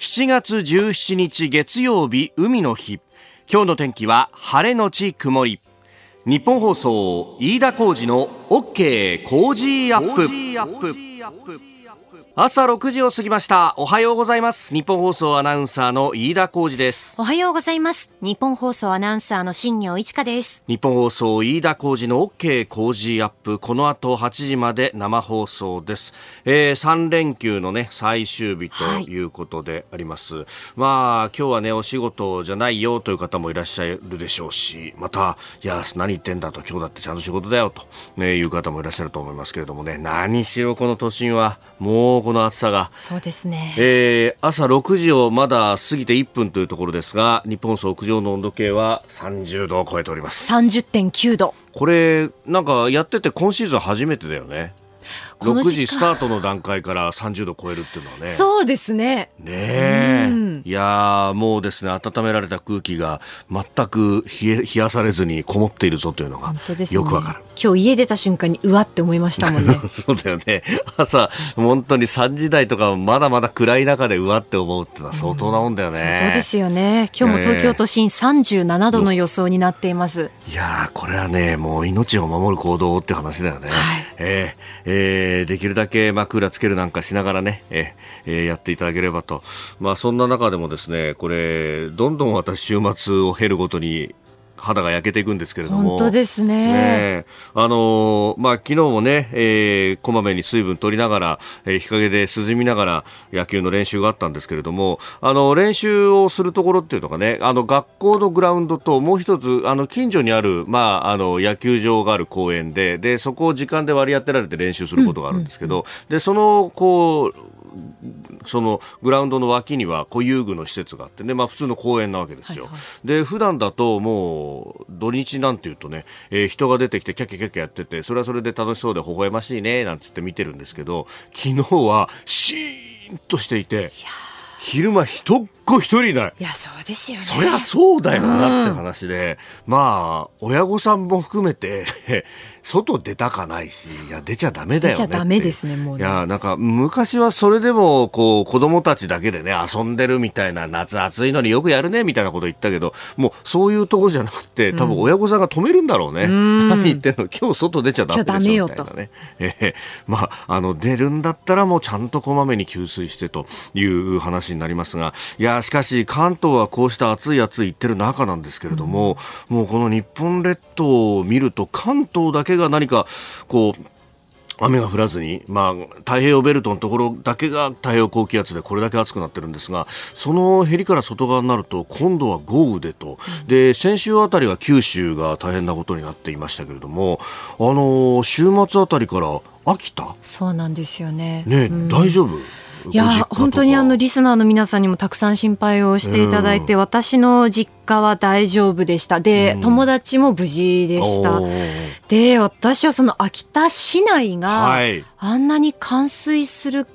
7月17日月曜日海の日。今日の天気は晴れのち曇り。日本放送飯田浩二の OK 工事アップ。朝6時を過ぎました。おはようございます。日本放送アナウンサーの飯田浩二です。おはようございます。日本放送アナウンサーの新業一華です。日本放送飯田浩二の OK 工事アップ。この後8時まで生放送です、えー、3連休のね最終日とい。うことであります、はい、まあ今日はねお仕事じゃないよという方もいらっしゃるでしょうしまたいや何言ってんだと今日だってちゃんと仕事だよと、ね、いう方もいらっしゃると思いますけれどもね何しろこの都心はもうこの暑さが。そうですね、えー、朝6時をまだ過ぎて1分というところですが日本屋上の温度計は30度を超えております。30.9度。これなんかやってて今シーズン初めてだよね6時スタートの段階から30度超えるっていうのはね。そうですね。ねえ、うん、いやもうですね温められた空気が全く冷え冷やされずにこもっているぞというのがよくわかる、ね、今日家出た瞬間にうわって思いましたもんね。そうだよね。朝本当に3時台とかまだまだ暗い中でうわって思うっていうのは相当なもんだよね、うん、相当ですよね。今日も東京都心37度の予想になっています、いやこれはねもう命を守る行動って話だよね、はい、えー、えー、できるだけ、まあ、クーラーつけるなんかしながらね、えー、やっていただければと。まあ、そんな中でもですね、これ、どんどん私、週末を経るごとに、肌が焼けていくんですけれども。本当ですね。ねあのー、まあ、昨日もね、えー、こまめに水分取りながら、えー、日陰で涼みながら野球の練習があったんですけれども、あの、練習をするところっていうのがね、あの、学校のグラウンドともう一つ、あの、近所にある、まあ、あの、野球場がある公園で、で、そこを時間で割り当てられて練習することがあるんですけど、うんうんうん、で、その、こう、そのグラウンドの脇には固有具の施設があってね、まあ、普通の公園なわけですよ。はいはい、で普段だともう土日なんていうとね、えー、人が出てきてキャッキャキャッキャやっててそれはそれで楽しそうで微笑ましいねなんつって見てるんですけど昨日はシーンとしていて昼間一っ子一人いない。いや、そうですよね。そりゃそうだよなって話で、うん、まあ、親御さんも含めて 外出たかないし、いや、出ちゃダメだよね。出ちゃダメですね、もう、ね、いや、なんか、昔はそれでも、こう、子供たちだけでね、遊んでるみたいな、夏暑いのによくやるね、みたいなこと言ったけど、もう、そういうとこじゃなくて、多分親御さんが止めるんだろうね。うん、何言ってんの？今日外出ちゃダメでしょ、みたいなね。えー、まあ、あの、出るんだったらもうちゃんとこまめに給水してという話になりますが、いや、しかし、関東はこうした暑い暑い言ってる中なんですけれども、うん、もうこの日本列島を見ると、関東だけが何かこう雨が降らずに、まあ、太平洋ベルトのところだけが太平洋高気圧でこれだけ暑くなってるんですがそのへりから外側になると今度は豪雨でと、で先週あたりは九州が大変なことになっていましたけれども、あの週末あたりから秋田？そうなんですよね。ね、うん、大丈夫？いや本当にあのリスナーの皆さんにもたくさん心配をしていただいて、うん、私の実家は大丈夫でした。で、うん、友達も無事でした。で私はその秋田市内があんなに冠水する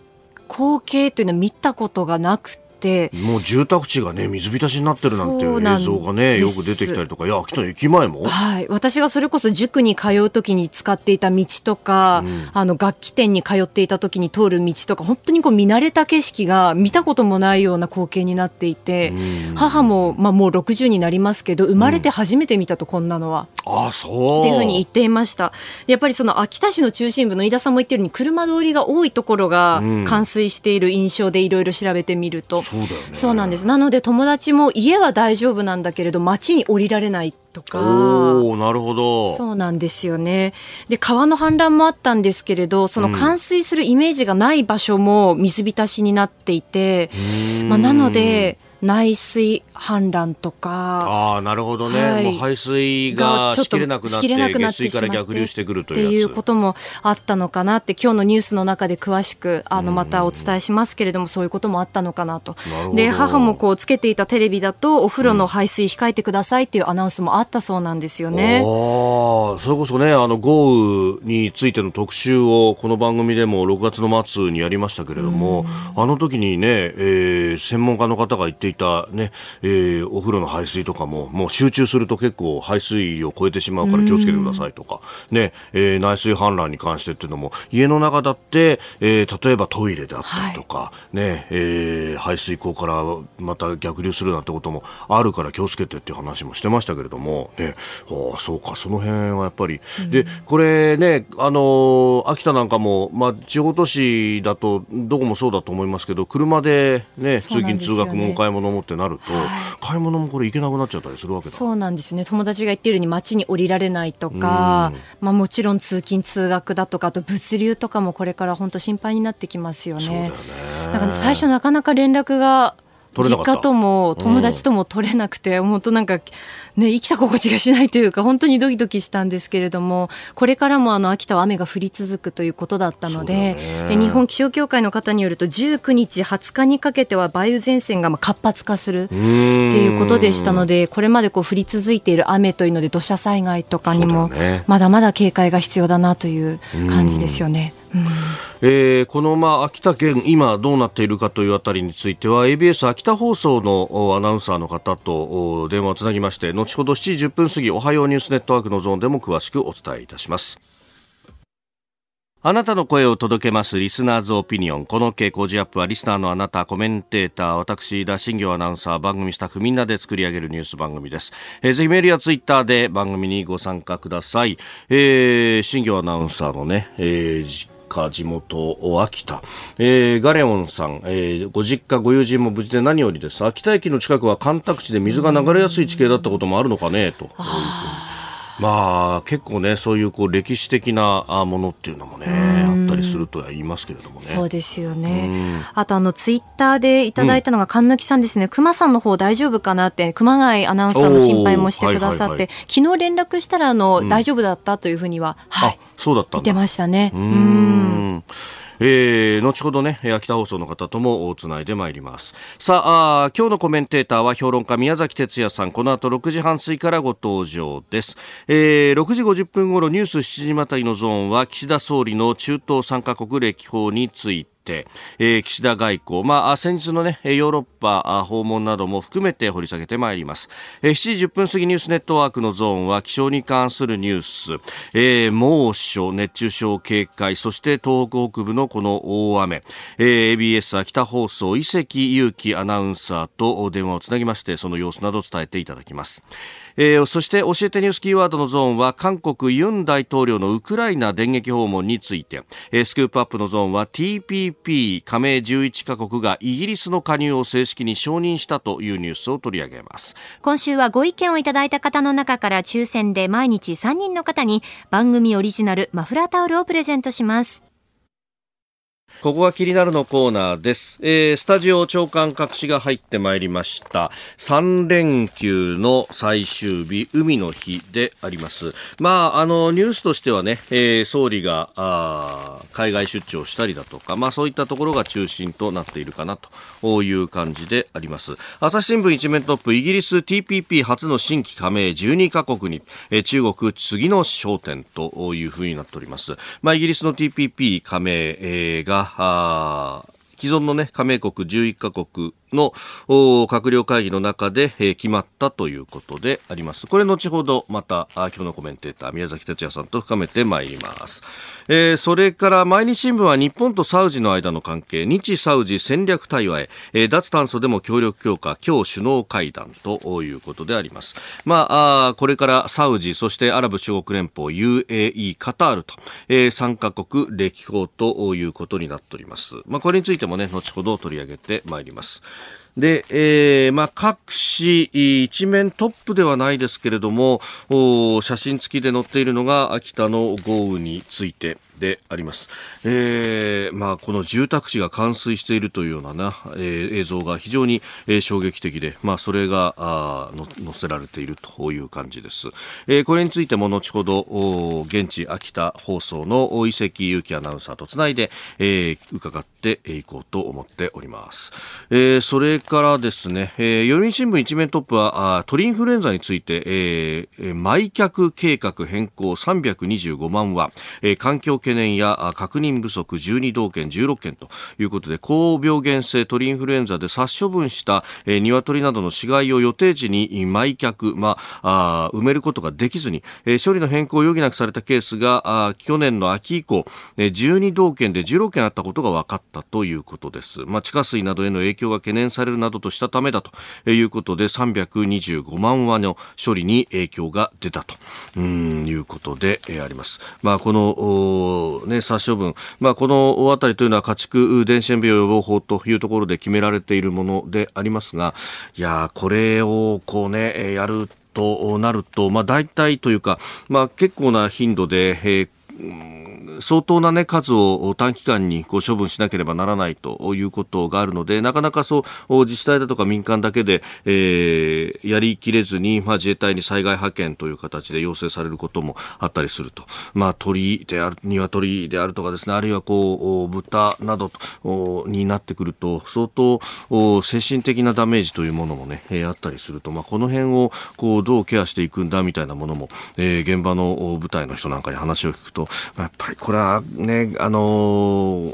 光景というのは見たことがなくて。て。もう住宅地がね水浸しになってるなんていう映像がねよく出てきたりとか。いや秋田の駅前も？はい。私がそれこそ塾に通う時に使っていた道とか、うん、あの楽器店に通っていた時に通る道とか本当にこう見慣れた景色が見たこともないような光景になっていて、うん、母も、まあ、もう60になりますけど生まれて初めて見たとこんなのは、うん、あそう。っていうふうに言っていました。やっぱりその秋田市の中心部の飯田さんも言ってるように車通りが多いところが冠水している印象でいろいろ調べてみると、そうだよね。そうなんです。なので友達も家は大丈夫なんだけれど街に降りられないとか。おなるほど。そうなんですよね。で川の氾濫もあったんですけれどその冠水するイメージがない場所も水浸しになっていて、まあ、なので内水氾濫とか。ああなるほどね、はい、もう排水がしきれなくなって下水から逆流してくるというっていうこともあったのかな。って今日のニュースの中で詳しくあのまたお伝えしますけれどもそういうこともあったのかなと。で母もこうつけていたテレビだとお風呂の排水控えてくださいっていうアナウンスもあったそうなんですよね、うん、あそれこそねあの豪雨についての特集をこの番組でも6月の末にやりましたけれども、あの時にね、えー、専門家の方が言っていたね、えー、お風呂の排水とかももう集中すると結構排水を超えてしまうから気をつけてくださいとか、ねえー、内水氾濫に関してっていうのも家の中だって、えー、例えばトイレであったりとか、はい、ねえー、排水溝からまた逆流するなんてこともあるから気をつけてっていう話もしてましたけれども、ね、あそうかその辺はやっぱり、うん、でこれねあの秋田なんかも、まあ、地方都市だとどこもそうだと思いますけど車で、ね、通勤通学もお買い物もってなると、はい、買い物もこれ行けなくなっちゃったりするわけだ。そうなんですよね。友達が言ってるように街に降りられないとか、まあ、もちろん通勤通学だとかあと物流とかもこれから本当心配になってきますよね。よね。なんか最初なかなか連絡が実家とも友達とも取れなくて、うん、本当なんか、ね、生きた心地がしないというか本当にドキドキしたんですけれどもこれからもあの秋田は雨が降り続くということだったのでで日本気象協会の方によると19日20日にかけては梅雨前線がまあ活発化するっていうことでしたのでこれまでこう降り続いている雨というので土砂災害とかにもまだまだ警戒が必要だなという感じですよね。えー、この、まあ、秋田県、今どうなっているかというあたりについては ABS 秋田放送のアナウンサーの方と電話をつなぎまして後ほど7時10分過ぎおはようニュースネットワークのゾーンでも詳しくお伝えいたします。あなたの声を届けますリスナーズオピニオン。この傾向ジアップはリスナーのあなた、コメンテーター、私、田新行アナウンサー、番組スタッフみんなで作り上げるニュース番組です。えー、ぜひメールやツイッターで番組にご参加ください。えー、新行アナウンサーのね、えー家、地元、秋田。えー、ガレオンさん、えー、ご実家、ご友人も無事で何よりです。秋田駅の近くは干拓地で水が流れやすい地形だったこともあるのかね、と。まあ、結構ね、そういうこう歴史的なものっていうのもね、あったりするとは言いますけれどもね。そうですよね。あと、あの、ツイッターでいただいたのが、神貫さんですね、熊さんの方大丈夫かなって、熊谷アナウンサーの心配もしてくださって、昨日連絡したら、あの、うん、大丈夫だったというふう今には、はい、そうだった見てましたね。うんえー、後ほどね、秋田放送の方ともつないでまいります。さああ、今日のコメンテーターは評論家宮崎哲也さん、この後6時半過ぎからご登場です。えー、6時50分頃ニュース7時またりのゾーンは岸田総理の中東3カ国歴訪について、えー、岸田外交、まあ、先日のね、ヨーロッパ訪問なども含めて掘り下げてまいります。えー、7時10分過ぎニュースネットワークのゾーンは気象に関するニュース、えー、猛暑、熱中症警戒、そして東北北部のこの大雨、えー、ABS 秋田放送、伊関裕樹アナウンサーと電話をつなぎまして、その様子などを伝えていただきます。えー、そして教えてニュースキーワードのゾーンは韓国ユン大統領のウクライナ電撃訪問について、えー、スクープアップのゾーンは TPP 加盟11カ国がイギリスの加入を正式に承認したというニュースを取り上げます。今週はご意見をいただいた方の中から抽選で毎日3人の方に番組オリジナルマフラータオルをプレゼントします。ここが気になるのコーナーです。えー、スタジオ長官隠しが入ってまいりました。3連休の最終日、海の日であります。まあ、あの、ニュースとしてはね、えー、総理が、あ海外出張したりだとか、まあそういったところが中心となっているかなという感じであります。朝日新聞一面トップ、イギリス TPP 初の新規加盟12カ国に、えー、中国次の焦点というふうになっております。まあイギリスの TPP 加盟、えー、が、既存のね、加盟国11カ国の閣僚会議の中で、えー、決まったということであります。これ後ほどまた今日のコメンテーター宮崎哲也さんと深めてまいります。えー、それから毎日新聞は日本とサウジの間の関係、日サウジ戦略対話へ、えー、脱炭素でも協力強化、今日首脳会談ということであります。まあ、あこれからサウジ、そしてアラブ首国連邦、UAE、カタールと、えー、3カ国歴訪ということになっております。まあ、これについてもね、後ほど取り上げてまいります。で、えー、まあ、各紙一面トップではないですけれども、写真付きで載っているのが秋田の豪雨について、であります。えー、まあ、この住宅地が冠水しているというようなな、えー、映像が非常に、えー、衝撃的で、まあ、それがあの載せられているという感じです。えー、これについても後ほど、お現地秋田放送の伊関裕樹アナウンサーとつないで、えー、伺っていこうと思っております。えー、それからですね、えー、読売新聞一面トップは、あ鳥インフルエンザについて、えー、埋却計画変更325万は、えー、環境懸念や確認不足12道県16県ということで高病原性鳥インフルエンザで殺処分した、鶏などの死骸を予定地に埋却、まあ、あ埋めることができずに、処理の変更を余儀なくされたケースがあ去年の秋以降、えー、12道県で16件あったことが分かったということです。まあ、地下水などへの影響が懸念されるなどとしたためだということで325万羽の処理に影響が出たということで、あります。まあ、この、ね、殺処分、まあ、この辺りというのは家畜伝染病予防法というところで決められているものでありますが、いやこれをこうね、やるとなると、まあ、大体というか、まあ、結構な頻度で、えー相当な、ね、数を短期間にこう処分しなければならないということがあるのでなかなかそう自治体だとか民間だけで、えー、やりきれずに、まあ、自衛隊に災害派遣という形で要請されることもあったりすると、まあ、鳥である鶏であるとかですねあるいはこう豚などになってくると相当精神的なダメージというものもね、あったりすると、まあ、この辺をこうどうケアしていくんだみたいなものも、えー、現場の部隊の人なんかに話を聞くとやっぱりこれはね、あの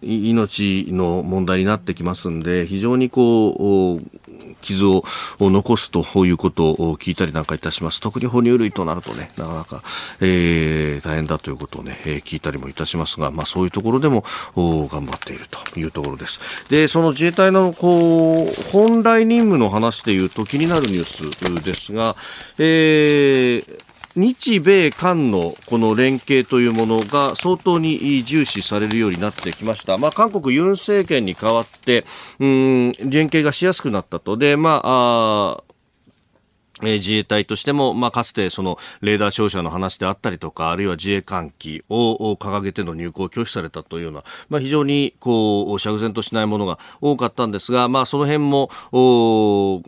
命の問題になってきますんで、非常にこう、傷を残すということを聞いたりなんかいたします。特に哺乳類となるとね、なかなか、えー、大変だということをね、えー、聞いたりもいたしますが、まあそういうところでも頑張っているというところです。で、その自衛隊のこう、本来任務の話でいうと気になるニュースですが、えー、日米韓のこの連携というものが相当に重視されるようになってきました。まあ、韓国ユン政権に代わって、うん、連携がしやすくなったと。で、まあ、あえ自衛隊としても、まあ、かつてそのレーダー照射の話であったりとか、あるいは自衛艦機を掲げての入港を拒否されたというような、まあ、非常にこう、釈然としないものが多かったんですが、まあ、その辺も、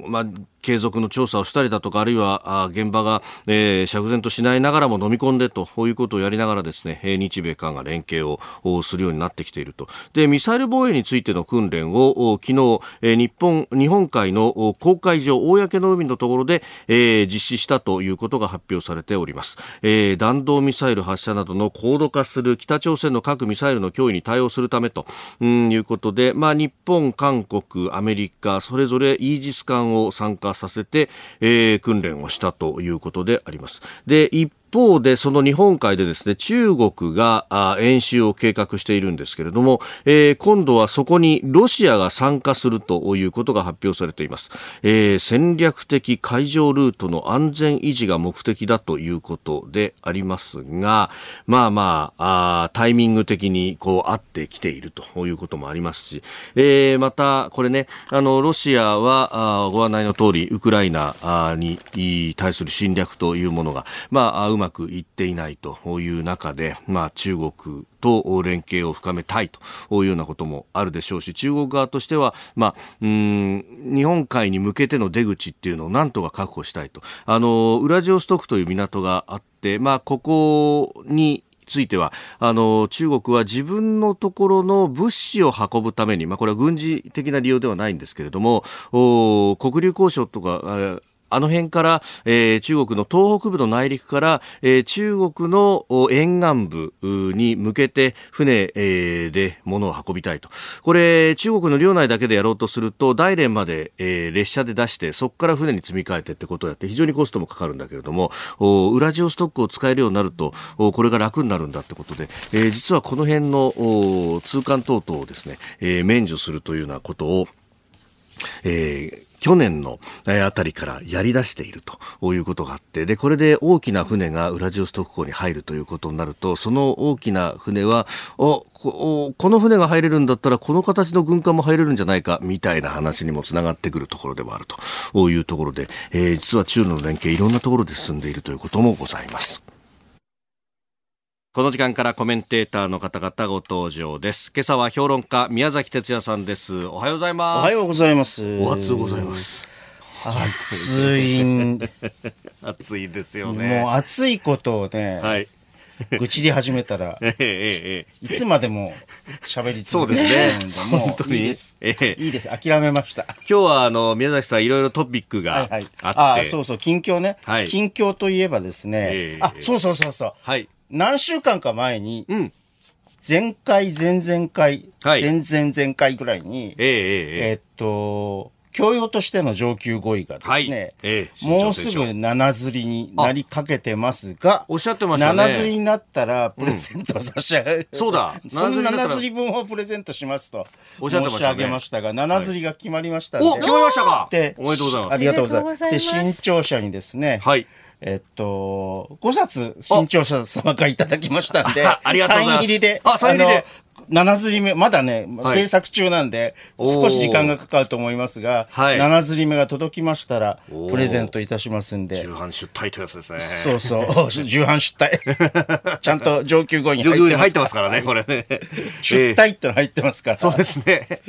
まあ、継続の調査をしたりだとか、あるいは現場が、えー、釈然としないながらも飲み込んでということをやりながらですね、日米韓が連携をするようになってきていると。で、ミサイル防衛についての訓練を昨日、え、日本、日本海の公海上、公の海のところで、えー、実施したということが発表されております。えー、弾道ミサイル発射などの高度化する北朝鮮の核ミサイルの脅威に対応するためと、うん、いうことで、まあ、日本、韓国、アメリカ、それぞれイージス艦を参加させて、えー、訓練をしたということであります。で、一方で、その日本海でですね、中国が演習を計画しているんですけれども、えー、今度はそこにロシアが参加するということが発表されています。えー、戦略的海上ルートの安全維持が目的だということでありますが、まあまあ、あタイミング的にこう合ってきているということもありますし、えー、また、これね、あの、ロシアは、あご案内の通り、ウクライナに対する侵略というものが、まあ、うままくいっていないという中で、まあ、中国と連携を深めたいというようなこともあるでしょうし、中国側としては、まあ、うん日本海に向けての出口っていうのをなんとか確保したいと。あの、ウラジオストクという港があって、まあ、ここについては、あの、中国は自分のところの物資を運ぶために、まあ、これは軍事的な利用ではないんですけれども、国流交渉とか、あの辺から、えー、中国の東北部の内陸から、えー、中国の沿岸部に向けて船、えー、で物を運びたいと。これ、中国の領内だけでやろうとすると、大連まで、えー、列車で出して、そこから船に積み替えてってことをやって、非常にコストもかかるんだけれども、ウラジオストックを使えるようになると、これが楽になるんだってことで、えー、実はこの辺の通関等々をですね、えー、免除するというようなことを、えー、去年のあたりからやり出しているということがあって、で、これで大きな船がウラジオストク港に入るということになると、その大きな船は、おこの船が入れるんだったら、この形の軍艦も入れるんじゃないか、みたいな話にもつながってくるところでもあるというところで、えー、実は中ロの連携いろんなところで進んでいるということもございます。この時間からコメンテーターの方々ご登場です。今朝は評論家宮崎哲也さんです。おはようございます。おはようございます。お暑うございます。暑い。暑いですよね。もう暑いことをね。はい。愚痴り始めたら、いつまでも喋り続けてるんで、もういいです。いいです。諦めました。今日はあの宮崎さんいろいろトピックがあって、あそうそう近況ね、近況といえばですね、あそうそうそうそう、はい、何週間か前に、前回、前々回、はい、前々前回ぐらいに、えー、えー、えー、っと、教養としての上級語彙がですね、はい。えー、もうすぐ七釣りになりかけてますが、おっしゃってましたね。七釣りになったらプレゼント差し上げ、うん、そうだ。その七釣り分をプレゼントしますと申し上げましたが、七釣りが決まりましたんで、はい、お決まりましたか。で、おめでとうございます。ありがとうございます。で、新潮社にですね、はい。えっと、5冊新潮社様からいただきましたんで、ありがとうございます。サイン入りで、あ、サイン入りで。7釣り目、まだね、はい、制作中なんで、少し時間がかかると思いますが、はい、7釣り目が届きましたら、プレゼントいたしますんで。重版出退というやつですね。そうそう、重版出退。ちゃんと上級語に入ってます。入ってますからね、これね。出退っての入ってますから。そうですね。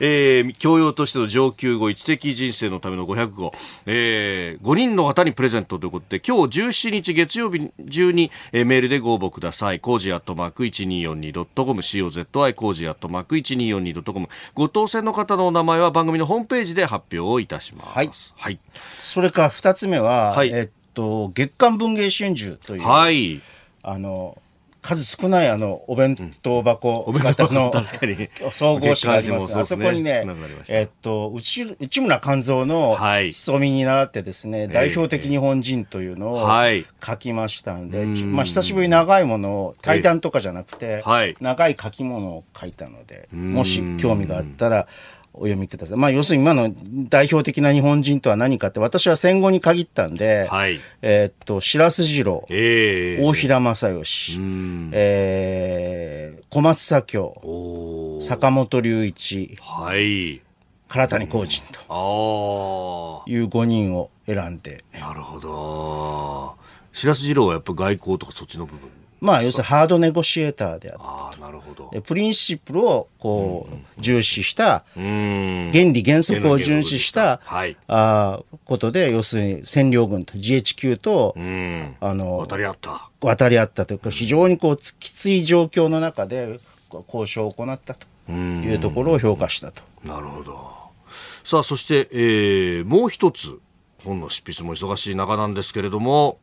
えー、教養としての上級語、知的人生のための500語、えー、5人の方にプレゼントということで、今日17日月曜日中に、えー、メールでご応募ください。コージアットマーク 1242.com、ZY 工事アットマーク 1242.com ご当選の方のお名前は番組のホームページで発表をいたします。はい。はい、それから二つ目は、はい、えっと、月刊文芸春秋という、はい、あの、数少ないあのお弁当箱型の、総合誌があります。あそこにね、えっと内内村勘三の潜みに習ってですね、代表的日本人というのを書きましたんで、まあ久しぶりに長いものを対談とかじゃなくて、長い書き物を書いたので、もし興味があったら。お読みください。まあ、要するに今の代表的な日本人とは何かって、私は戦後に限ったんで、はい、えー、っと、白洲次郎、えー、大平正義、えー、小松左京、坂本龍一、はい、唐谷公人という5人を選んで。なるほど。白洲次郎はやっぱ外交とかそっちの部分まあ、要するにハードネゴシエーターであったと。なるほど。プリンシプルをこう、重視した、原理原則を重視した、はい、あことで、要するに占領軍と GHQ と、あの、渡り合った。渡り合ったというか、非常にこう、きつい状況の中で交渉を行ったというところを評価したと。なるほど。さあ、そして、えー、もう一つ、本の執筆も忙しい中なんですけれども、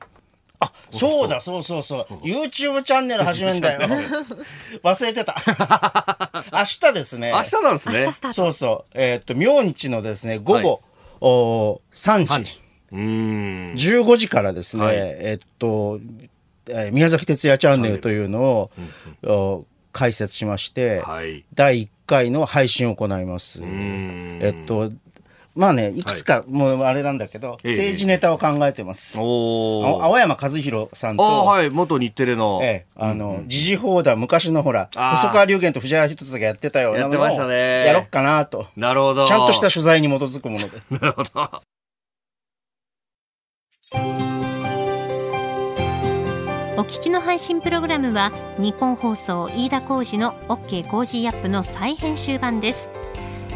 あ、そうだ、そうそうそう。YouTube チャンネル始めんだよ。忘れてた。明日ですね。明日なんですね。そうそう。えー、っと、明日のですね、午後、はい、お3時。3時。うん15時からですね、はい、えっと、えー、宮崎哲也チャンネルというのを、うん開設しまして、はい、第1回の配信を行います。えっと、まあね、いくつか、もうあれなんだけど、政治ネタを考えてます。お青山和弘さんと、はい、元日テレの。ええ、あの、時事報道、昔のほら、細川龍玄と藤原一つがやってたようなのをやろっかなと。なるほど。ちゃんとした取材に基づくもので。なるほど。お聞きの配信プログラムは日本放送飯田浩司の OK コージーアップの再編集版です。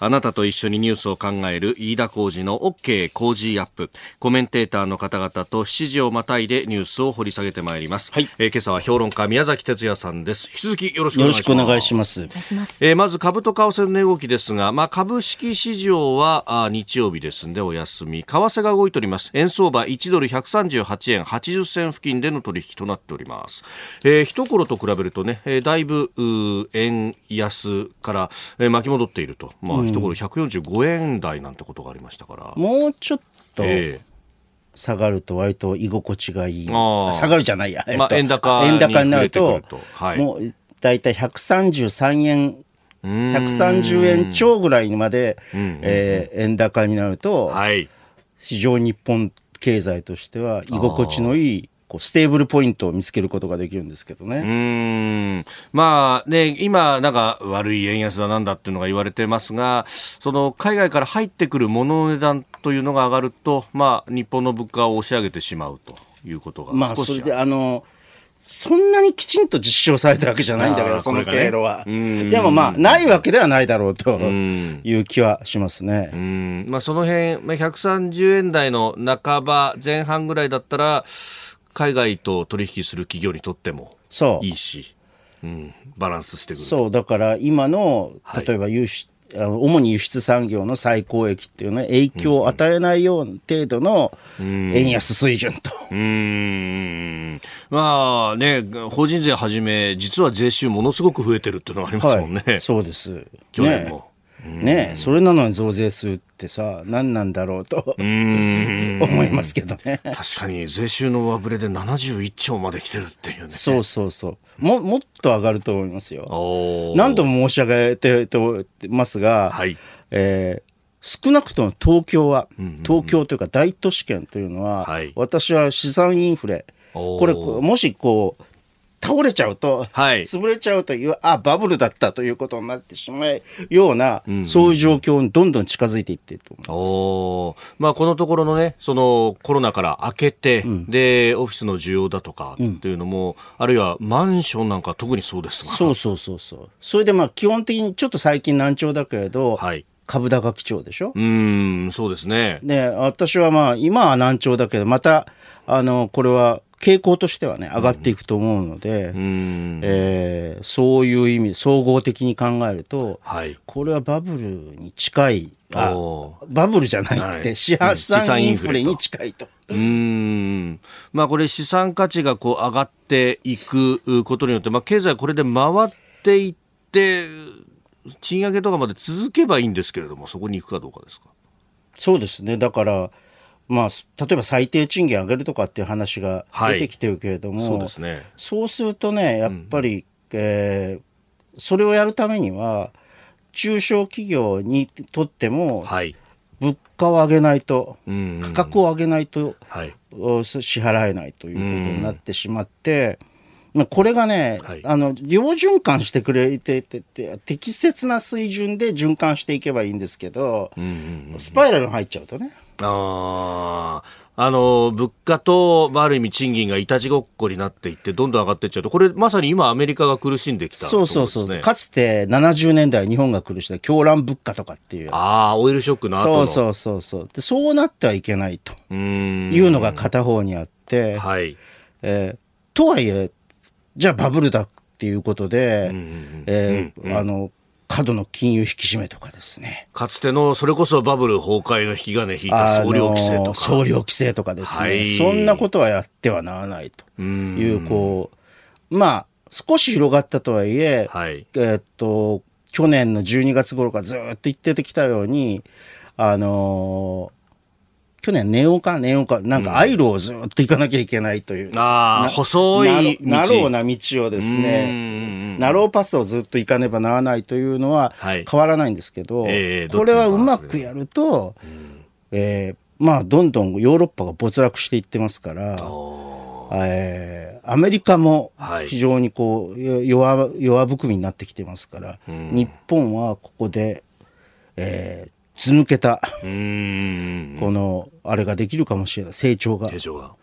あなたと一緒にニュースを考える飯田浩二の OK 工事アップ。コメンテーターの方々と7時をまたいでニュースを掘り下げてまいります。はい。えー、今朝は評論家宮崎哲也さんです。引き続きよろしくお願いします。よろしくお願いします。えー、まず株と為替の値動きですが、まあ株式市場はあ日曜日ですんでお休み。為替が動いております。円相場1ドル138円80銭付近での取引となっております。えー、一頃と比べるとね、えー、だいぶ円安から、えー、巻き戻っていると。まあ、ところ145円台なんてことがありましたから、もうちょっと、下がると割と居心地がいい。下がるじゃないや。えっと、まあ、円高円高になると、はい、もう大体133円、130円超ぐらいにまで、えー、円高になると、はい、市場日本経済としては居心地のいいこうステーブルポイントを見つけることができるんですけどね。うんまあね、今、なんか悪い円安だなんだっていうのが言われてますが、その海外から入ってくる物の値段というのが上がると、まあ、日本の物価を押し上げてしまうということがまあ、それであのそんなにきちんと実証されたわけじゃないんだけど、その経路は。でもまあ、ないわけではないだろうという気はしますね。まあ、その辺、まあ、130円台の半ば前半ぐらいだったら、海外と取引する企業にとってもいいし、ううん、バランスしてくるそう、だから今の、例えば輸出、はい、主に輸出産業の最高益っていうのは影響を与えないような程度の円安水準と。うん、うんまあね、法人税はじめ、実は税収ものすごく増えてるっていうのがありますもんね。はい、そうです。去年も。ねねそれなのに増税するってさ、何なんだろうと 思いますけどね。確かに税収の上振れで71兆まで来てるっていうね。そうそうそう。ももっと上がると思いますよ。何度も申し上げてますが、はい、えー少なくとも東京は、東京というか大都市圏というのは、はい、私は資産インフレ、これ、もしこう、倒れちゃうと、はい、潰れちゃうという、あ、バブルだったということになってしまうような、うんうん、そういう状況にどんどん近づいていっていると思います。まあ、このところのね、そのコロナから明けて、うん、で、オフィスの需要だとかっていうのも、うん、あるいはマンションなんか特にそうですそうそうそうそう。それでまあ、基本的にちょっと最近難聴だけれど、はい。株高基調でしょ？うん、そうですね。で、私はまあ、今は難聴だけど、また、あの、これは傾向としてはね、上がっていくと思うので、うん、えー、そういう意味、総合的に考えると、はい、これはバブルに近い、あバブルじゃなくて、資産インフレに近いと。うん。まあ、これ、資産価値がこう上がっていくことによって、まあ、経済これで回っていって、賃上げとかまで続けばいいんですけれども、そこに行くかどうかですか？そうですね。だから、まあ、例えば最低賃金上げるとかっていう話が出てきてるけれども、はい、そうですね、そうするとね、やっぱり、うん、えー、それをやるためには、中小企業にとっても、物価を上げないと、価格を上げないと、はい、支払えないということになってしまって、まあ、これがね、はい、あの、両循環してくれてて適切な水準で循環していけばいいんですけど、スパイラルに入っちゃうとね。ああの物価と、まあ、ある意味賃金がいたちごっこになっていって、どんどん上がっていっちゃうと、これ、まさに今、アメリカが苦しんできた、ね、そうそうそう、かつて70年代、日本が苦しんだ狂乱物価とかっていう、ああ、オイルショックの後の。そうそうそうで、そうなってはいけないと。いうのが片方にあって、はい。えー、とはいえ、じゃあバブルだっていうことで、えあの過度の金融引き締めとかですね。かつての、それこそバブル崩壊の引き金引いた総量規制とか。総量規制とかですね、はい、そんなことはやってはならないと。いう、こう、まあ、少し広がったとはいえ、はい、えー、っと、去年の12月頃からずっと言っててきたように、あの去年ネオかネオか、なんかアイロをずっと行かなきゃいけないという、うん、ああ、細いナローな道をですね、ナローパスをずっと行かねばならないというのは変わらないんですけど、はいえー、これはうまくやると、うん、えー、まあ、どんどんヨーロッパが没落していってますから、えー、アメリカも非常にこう、弱弱含みになってきてますから、うん、日本はここで、えー、ず抜けた、この、あれができるかもしれない。成長が。成長が。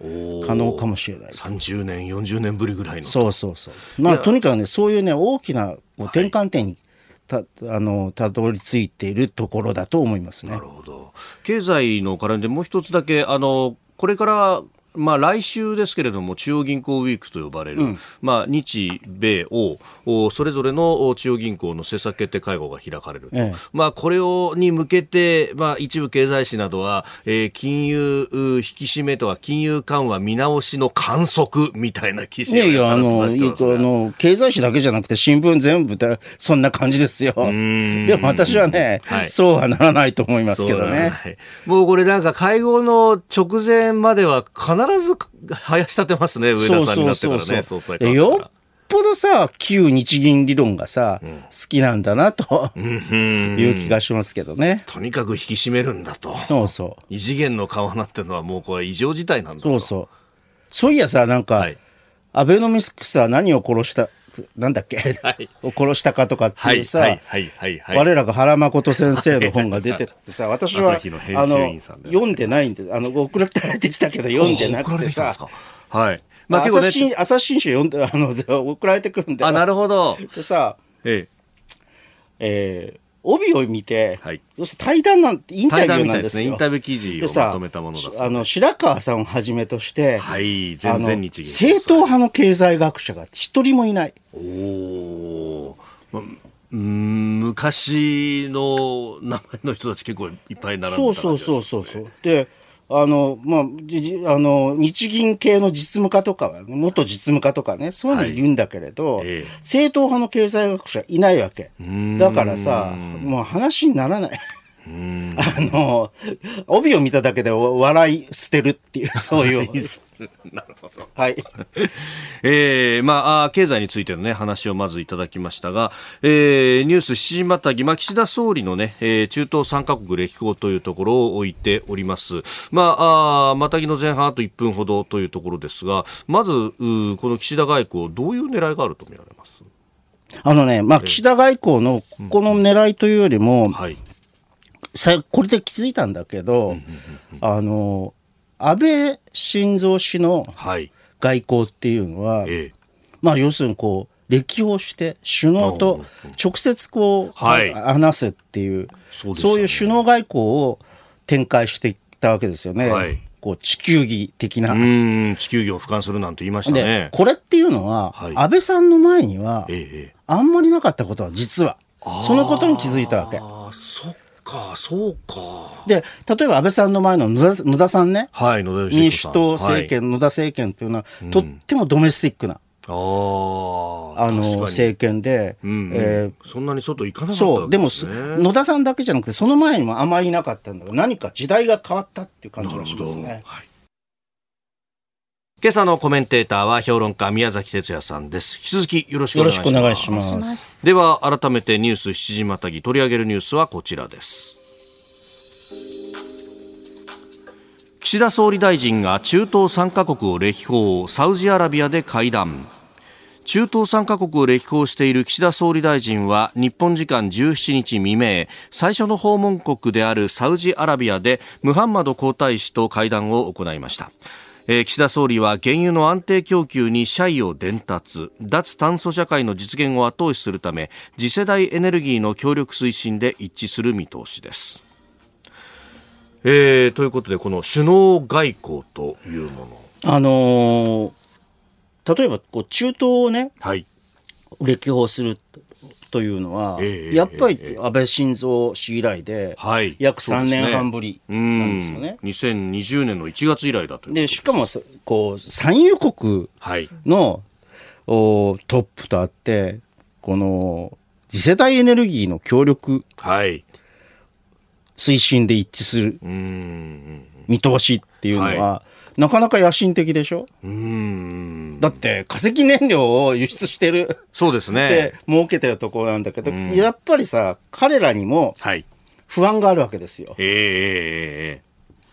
可能かもしれない。30年、40年ぶりぐらいの。そうそうそう。まあ、とにかくね、そういうね、大きな転換点に、たあのたどり着いているところだと思いますね。なるほど。経済の絡んでもう一つだけあのこれからまあ、来週ですけれども、中央銀行ウィークと呼ばれる、うん、まあ、日米欧、それぞれの中央銀行の政策決定会合が開かれる、ええ、まあ、これをに向けて、まあ、一部経済誌などは、えー、金融引き締めとは金融緩和見直しの観測みたいな記事がいやいやあのあの経済誌だけじゃなくて新聞全部でそんな感じですよ。でも私はね、はい、そうはならないと思いますけどね。もうこれなんか会合の直前までは必ず生やし立てますね、上田さんになってからね、総裁よっぽどさ、旧日銀理論がさ、うん、好きなんだなと、いう気がしますけどね。とにかく引き締めるんだと。そうそう。異次元の緩和なってるのはもうこれ異常事態なんだそうそう。そういやさ、なんか、はい、アベノミクスは何を殺したなんだっけ、はい、を殺したかとかっていうさ、はいはいはいはい、我らが原誠先生の本が出てってさ、私は、あの、読んでないんで、あの、送られてきたけど読んでなくてさ、はい。まあ、結構ね、朝日朝日新書読んで、あの、送られてくるんで。あ、なるほど。でさ、ええ、えー、帯を見て、はい、要するに対談なんてインタビューなんですよ。ね、インタビュー記事をまとめたものだあの、白川さんをはじめとして、はい、全然日銀正統派の経済学者が一人もいない。おお、ま昔の名前の人たち結構いっぱい並んでた、ね、そうそうそうそうそう。で、あの、まあ、あの、日銀系の実務家とかは、元実務家とかね、そういうのいるんだけれど、はいええ、正統派の経済学者いないわけ。だからさ、もう話にならない。あの、帯を見ただけで笑い捨てるっていう、そういう。なるほど。はい。えー、まあ、経済についてのね、話をまずいただきましたが、えー、ニュース七時またぎ、まあ、岸田総理のね、えー、中東3カ国歴訪というところを置いております。まあ、あまたぎの前半あと1分ほどというところですが、まず、この岸田外交、どういう狙いがあると見られます？あのね、まあ、岸田外交のこの狙いというよりも、うんはい、さこれで気づいたんだけど、あの、安倍晋三氏の外交っていうのは、はい、まあ要するにこう、歴訪して首脳と直接こう、はい、話すっていうそう、ね、そういう首脳外交を展開していったわけですよね。はい、こう地球儀的な。地球儀を俯瞰するなんて言いましたね。これっていうのは、はい、安倍さんの前には、あんまりなかったことは実は、そのことに気づいたわけ。あそっか、そうか。で、例えば安倍さんの前の野田野田さんね、はい、野田民主党政権、はい、野田政権というのは、とってもドメスティックな。ああの政権で、うえー、そんなに外行かなかった、ね、そう。でも野田さんだけじゃなくてその前にもあまりいなかったんだが何か時代が変わったっていう感じがしますね。はい今朝のコメンテーターは評論家宮崎哲也さんです。引き続きよろしくお願いします。では改めてニュース7時またぎ取り上げるニュースはこちらです。岸田総理大臣が中東3カ国を歴訪、サウジアラビアで会談。中東3カ国を歴訪している岸田総理大臣は日本時間17日未明最初の訪問国であるサウジアラビアでムハンマド皇太子と会談を行いましたえー、岸田総理は原油の安定供給に社員を伝達脱炭素社会の実現を後押しするため次世代エネルギーの協力推進で一致する見通しです。えー、ということでこの首脳外交というもの。あのー、例えばこう中東をね、はい、歴訪するというのは、えー、やっぱり安倍晋三氏以来で、はい、約3年半ぶりなんですよね。ね。2020年の1月以来だとでしかもこう産油国の、はい、おトップとあってこの次世代エネルギーの協力、はい、推進で一致する見通しっていうのは、はいなかなか野心的でしょ？うん。だって化石燃料を輸出してる。そうですね。で儲けてるところなんだけど、やっぱりさ彼らにも不安があるわけですよ。はい、えー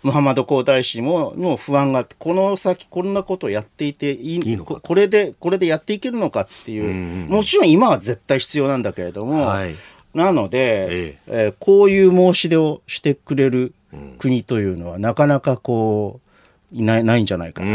ムハマド皇太子ももう不安があって、この先こんなことをやっていていいのか？これで、これでやっていけるのかっていう、もちろん今は絶対必要なんだけれども、はい、なので、ええ。えー、こういう申し出をしてくれる国というのは、なかなかこう、いないないんじゃないかな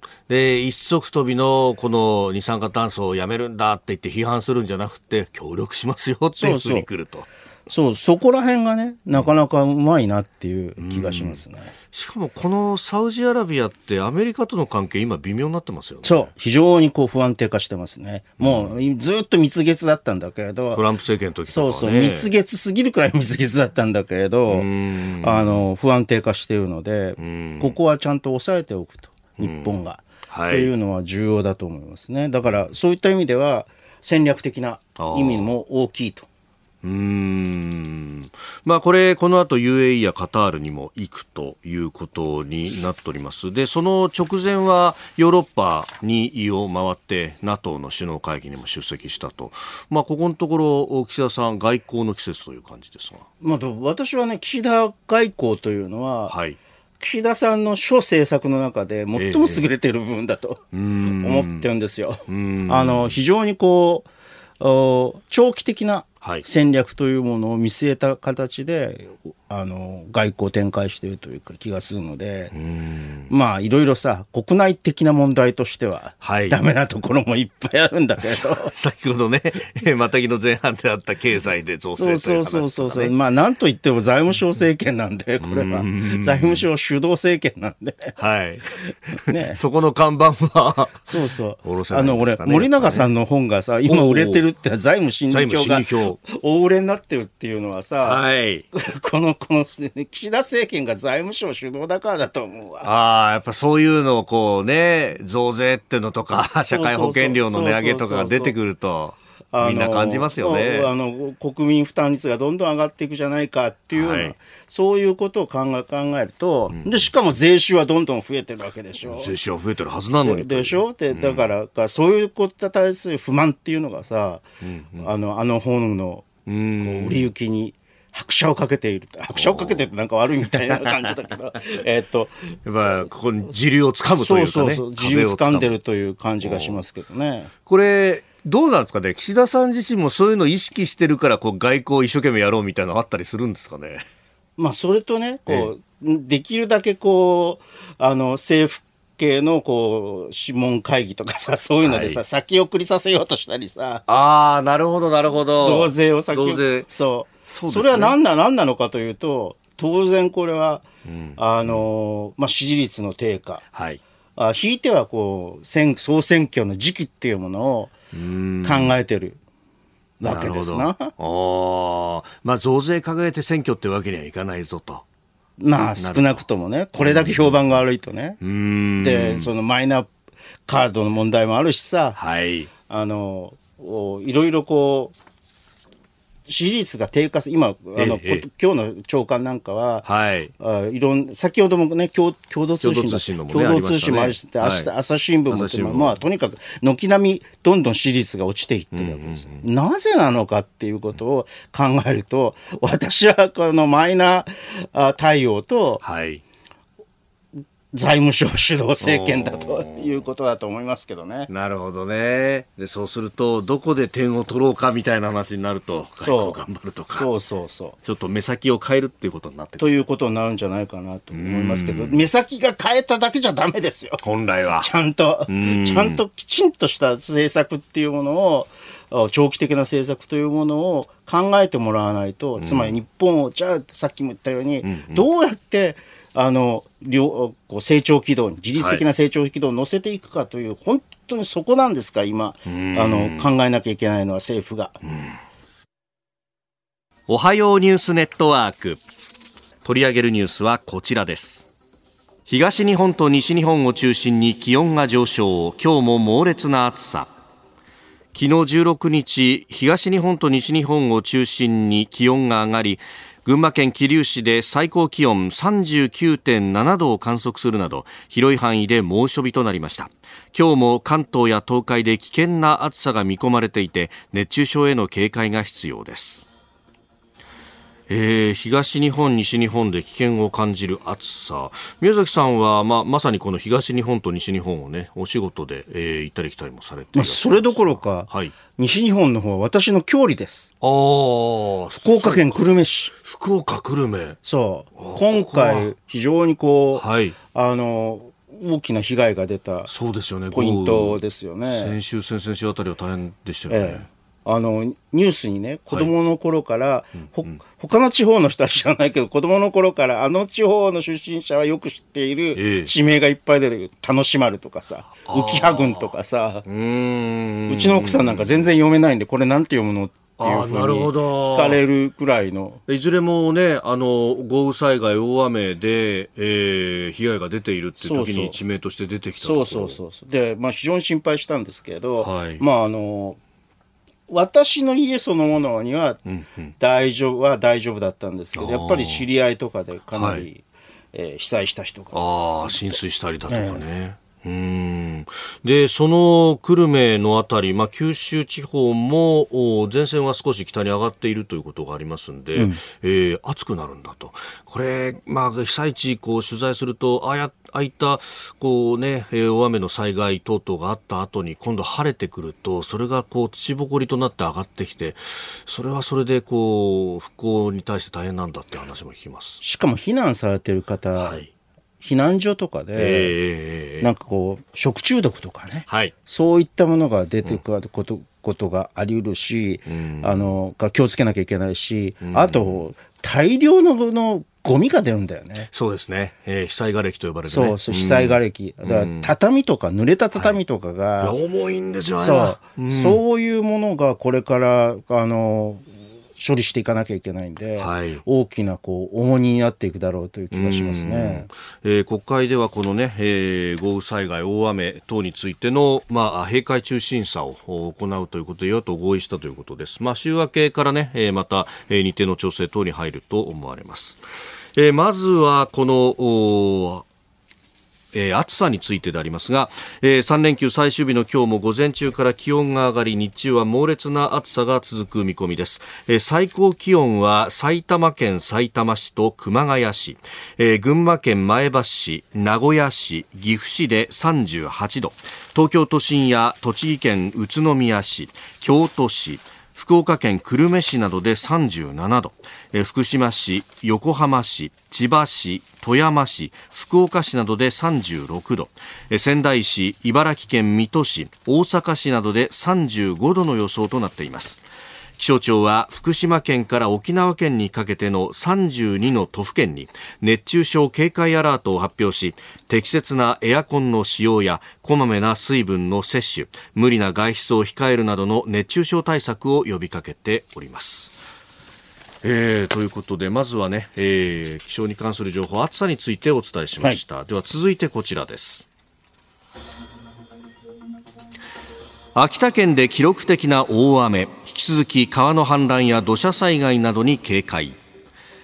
と。で、一足飛びのこの二酸化炭素をやめるんだって言って批判するんじゃなくて、協力しますよっていうふうに来ると。そうそうそう、そこら辺がね、なかなかうまいなっていう気がしますね。しかもこのサウジアラビアってアメリカとの関係今微妙になってますよね。そう、非常にこう不安定化してますね。もうずっと蜜月だったんだけれど。トランプ政権の時とか、ね、そうそう、蜜月すぎるくらい蜜月だったんだけれど、あの、不安定化しているので、ここはちゃんと抑えておくと、日本が。はい、というのは重要だと思いますね。だからそういった意味では戦略的な意味も大きいとうんまあ、これ、この後 UAE やカタールにも行くということになっております。で、その直前はヨーロッパにを回って NATO の首脳会議にも出席したと。まあ、ここのところ、岸田さん、外交の季節という感じですが。まあ、私はね、岸田外交というのは、はい、岸田さんの諸政策の中で最も優れている部分だと、思ってるんですよ。あの非常にこう長期的な戦略というものを見据えた形で、あの外交を展開しているという気がするので、まあいろいろさ国内的な問題としては、はい、ダメなところもいっぱいあるんだけど。先ほどね またぎの前半であった経済で増税という話、ね、そうそうそうまあなんといっても財務省政権なんでこれは。財務省主導政権なんで。はい。ね。そこの看板はそうそう。あの俺、森永さんの本がさ今売れてるって財務審理票が大売れになってるっていうのはさ、はい、このこの、ね、岸田政権が財務省主導だからだと思うわ。ああ、やっぱそういうのをこうね、増税ってのとか、社会保険料の値上げとかが出てくると。みんな感じますよね。あの国民負担率がどんどん上がっていくじゃないかっていう、はい、そういうことを考え考えると、うん、でしかも税収はどんどん増えてるわけでしょ。税収は増えてるはずなのに。でしょ？で、だから、うん、そういうことに対する不満っていうのがさ、うんうん、あのあの本のこう売り行きに拍車をかけている。拍車をかけてってなんか悪いみたいな感じだけど、えっと。やっぱ、ここに自流をつかむというか、ね、そうそうそう、自流をつかんでるという感じがしますけどね。これ、どうなんですかね？岸田さん自身もそういうのを意識してるから、こう、外交を一生懸命やろうみたいなのあったりするんですかね？まあ、それとね、こう、できるだけこう、あの、政府系のこう諮問会議とかさそういうのでさ、はい、先送りさせようとしたりさ。ああなるほどなるほど。増税を先送りそう。そ、ね、それは何な何なのかというと、当然これは、うん、あの、まあ、支持率の低下。はい。あひいてはこう選総選挙の時期っていうものを考えてるわけですな。なまあ、増税掲げて選挙ってわけにはいかないぞと。まあ少なくともね、これだけ評判が悪いとね。で、そのマイナカードの問題もあるしさ、はい、あのいろいろこう支持率が低下す今あの、ええ、今日の長官なんかは、はい、あいろん先ほどもね共共同通信も、ね、共同通信もありして、ね、明日、朝日新聞もまあとにかく軒並みどんどん支持率が落ちていってるわけです、うんうんうん、なぜなのかっていうことを考えると私はこのマイナー対応と、はい財務省主導政権だということだと思いますけどね。なるほどね。で、そうすると、どこで点を取ろうかみたいな話になると、そう頑張るとか。そうそうそう。ちょっと目先を変えるっていうことになってということになるんじゃないかなと思いますけど、目先が変えただけじゃダメですよ。本来は。ちゃんと、ちゃんときちんとした政策っていうものを、長期的な政策というものを考えてもらわないと、つまり日本を、じゃあ、さっきも言ったように、どうやって、あの両こう成長軌道に自律的な成長軌道に乗せていくかという、はい、本当にそこなんですか今。あの考えなきゃいけないのは政府が。おはようニュースネットワーク。取り上げるニュースはこちらです。東日本と西日本を中心に気温が上昇今日も猛烈な暑さ。昨日16日東日本と西日本を中心に気温が上がり群馬県桐生市で最高気温39.7度を観測するなど広い範囲で猛暑日となりました。今日も関東や東海で危険な暑さが見込まれていて熱中症への警戒が必要です。えー、東日本、西日本で危険を感じる暑さ。宮崎さんは、まあ、まさにこの東日本と西日本をねお仕事で、えー、行ったり来たりもされてまあ、それどころか、はい、西日本の方は私の郷里です。ああ、福岡県久留米市。福岡久留米。そう。今回、非常にこう、はい、あの、大きな被害が出たそうですよねポイントですよね。先週、先々週あたりは大変でしたよね。ええあのニュースにね子供の頃から、はいほ他の地方の人は知らないけど子供の頃からあの地方の出身者はよく知っている地名がいっぱい出てくる。楽しまるとかさ浮羽郡とかさうちの奥さんなんか全然読めないんでこれなんて読むのっていうふうに聞かれるくらいの。いずれもねあの豪雨災害大雨で、えー、被害が出ているっていう時に地名として出てきたそうそうそうそう。で、まあ、非常に心配したんですけど、はい、まああの私の家そのものには大丈夫は大丈夫だったんですけど、やっぱり知り合いとかでかなり、はい、えー、被災した人が。ああ、浸水したりだとかね。えーうん。でその久留米のあたり、まあ、九州地方も前線は少し北に上がっているということがありますんで、うん、えー、暑くなるんだと、これ、まあ、被災地こう取材すると、ああやああいったこう、ね、大雨の災害等々があった後に今度晴れてくるとそれがこう土ぼこりとなって上がってきてそれはそれでこう復興に対して大変なんだって話も聞きます。しかも避難されてる方、はい避難所とかで、えー、なんかこう、食中毒とかね、はい、そういったものが出てくること、うん、ことがあり得るし、うん、あの、が気をつけなきゃいけないし、うん、あと、大量ののゴミが出るんだよね。そうですね。えー、被災瓦礫と呼ばれる、ね、そうそう、被災瓦礫。だから畳とか、濡れた畳とかが、はい、重いんですよ、そう、うん、そういうものがこれから、あの、処理していかなきゃいけないんで、はい、大きなこう重荷になっていくだろうという気がしますね、えー、国会ではこのね、えー、豪雨災害、大雨等についての、まあ、閉会中審査を行うということで与党合意したということです。まあ、週明けからね、えー、また、えー、日程の調整等に入ると思われます。えー、まずはこのえー、暑さについてでありますが、えー、3連休最終日の今日も午前中から気温が上がり日中は猛烈な暑さが続く見込みです、えー、最高気温は埼玉県さいたま市と熊谷市、えー、群馬県前橋市名古屋市岐阜市で38度。東京都心や栃木県宇都宮市京都市岡県久留米市などで37度、福島市、横浜市、千葉市、富山市、福岡市などで36度、仙台市、茨城県水戸市、大阪市などで35度の予想となっています。気象庁は福島県から沖縄県にかけての32の都府県に熱中症警戒アラートを発表し適切なエアコンの使用やこまめな水分の摂取無理な外出を控えるなどの熱中症対策を呼びかけております。えー、ということでまずはね、えー、気象に関する情報暑さについてお伝えしました、はい、では続いてこちらです秋田県で記録的な大雨引き続き川の氾濫や土砂災害などに警戒。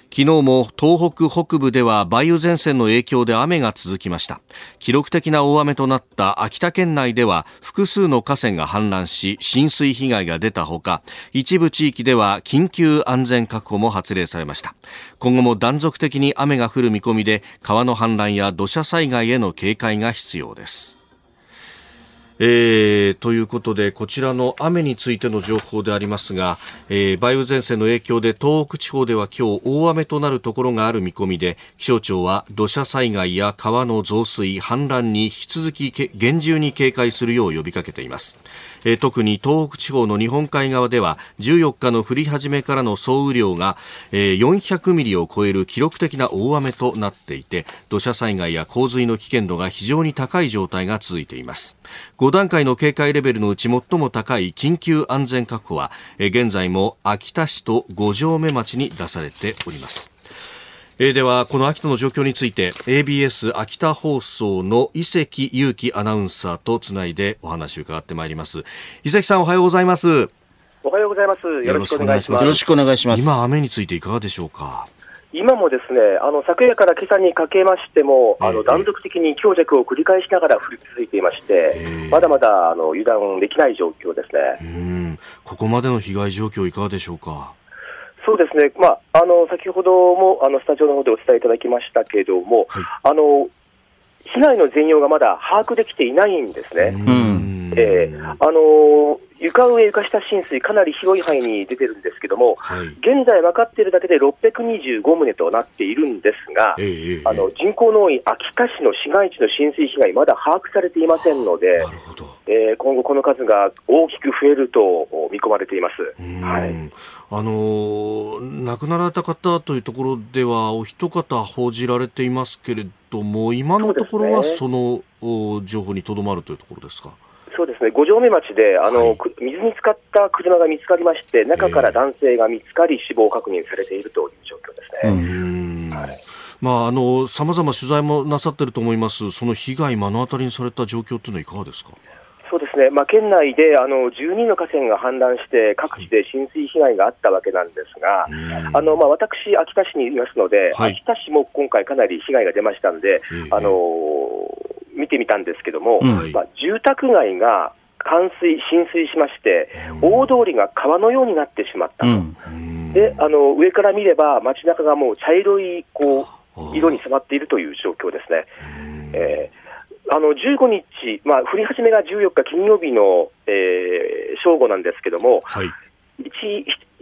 昨日も東北北部では梅雨前線の影響で雨が続きました。記録的な大雨となった秋田県内では複数の河川が氾濫し浸水被害が出たほか一部地域では緊急安全確保も発令されました。今後も断続的に雨が降る見込みで川の氾濫や土砂災害への警戒が必要です。えー、ということでこちらの雨についての情報でありますが、えー、梅雨前線の影響で東北地方では今日大雨となるところがある見込みで気象庁は土砂災害や川の増水氾濫に引き続き厳重に警戒するよう呼びかけています。え特に東北地方の日本海側では14日の降り始めからの総雨量が、え400ミリを超える記録的な大雨となっていて土砂災害や洪水の危険度が非常に高い状態が続いています。5段階の警戒レベルのうち最も高い緊急安全確保は、え現在も秋田市と五城目町に出されております。えー、ではこの秋田の状況について ABS 秋田放送の伊関裕樹アナウンサーとつないでお話を伺ってまいります。伊関さんおはようございます。おはようございます。よろしくお願いします。よろしくお願いします。今雨についていかがでしょうか？今もですねあの昨夜から今朝にかけましても、あの断続的に強弱を繰り返しながら降り続いていまして、まだまだあの油断できない状況ですね。うん。ここまでの被害状況いかがでしょうか？そうですね、まあ、あの先ほどもあのスタジオの方でお伝えいただきましたけれども、はい、あの被害の全容がまだ把握できていないんですね。えー、あの床上、床下浸水、かなり広い範囲に出てるんですけども、はい、現在分かっているだけで625棟となっているんですが、えー、あの人口の多い秋田市の市街地の浸水被害、まだ把握されていませんので、えー、今後、この数が大きく増えると見込まれています。はいあの亡くなられた方というところでは、お一方報じられていますけれども、今のところはその情報にとどまるというところですか？そうですね、五条目町であの、はい、水に浸かった車が見つかりまして、中から男性が見つかり、死亡確認されているという状況ですね。はい、まあ、あの、ざま取材もなさってると思います。その被害目の当たりにされた状況というのはいかがですか？そうですね、まあ、県内であの12の河川が氾濫して、各地で浸水被害があったわけなんですが、あのまあ、私、秋田市にいますので、はい、秋田市も今回、かなり被害が出ましたので、あの見てみたんですけども、まあ、住宅街が冠水、浸水しまして、大通りが川のようになってしまったと、うん、であの上から見れば、街中がもう茶色いこう色に染まっているという状況ですね。えーあの15日、まあ、降り始めが14日金曜日の、えー、正午なんですけども、はい、一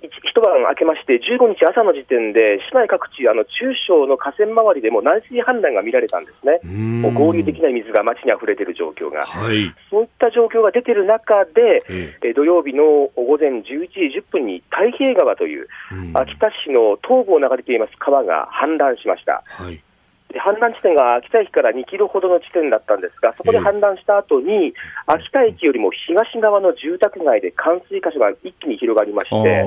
一晩明けまして、15日朝の時点で、市内各地、あの中小の河川周りでも内水氾濫が見られたんですね、もう合流できない水が街に溢れている状況が、はい、そういった状況が出ている中で、ええ。土曜日の午前11時10分に太平川という、秋田市の東部を流れています川が氾濫しました。はい氾濫地点が秋田駅から2キロほどの地点だったんですが、そこで氾濫した後に、秋田駅よりも東側の住宅街で冠水箇所が一気に広がりまして、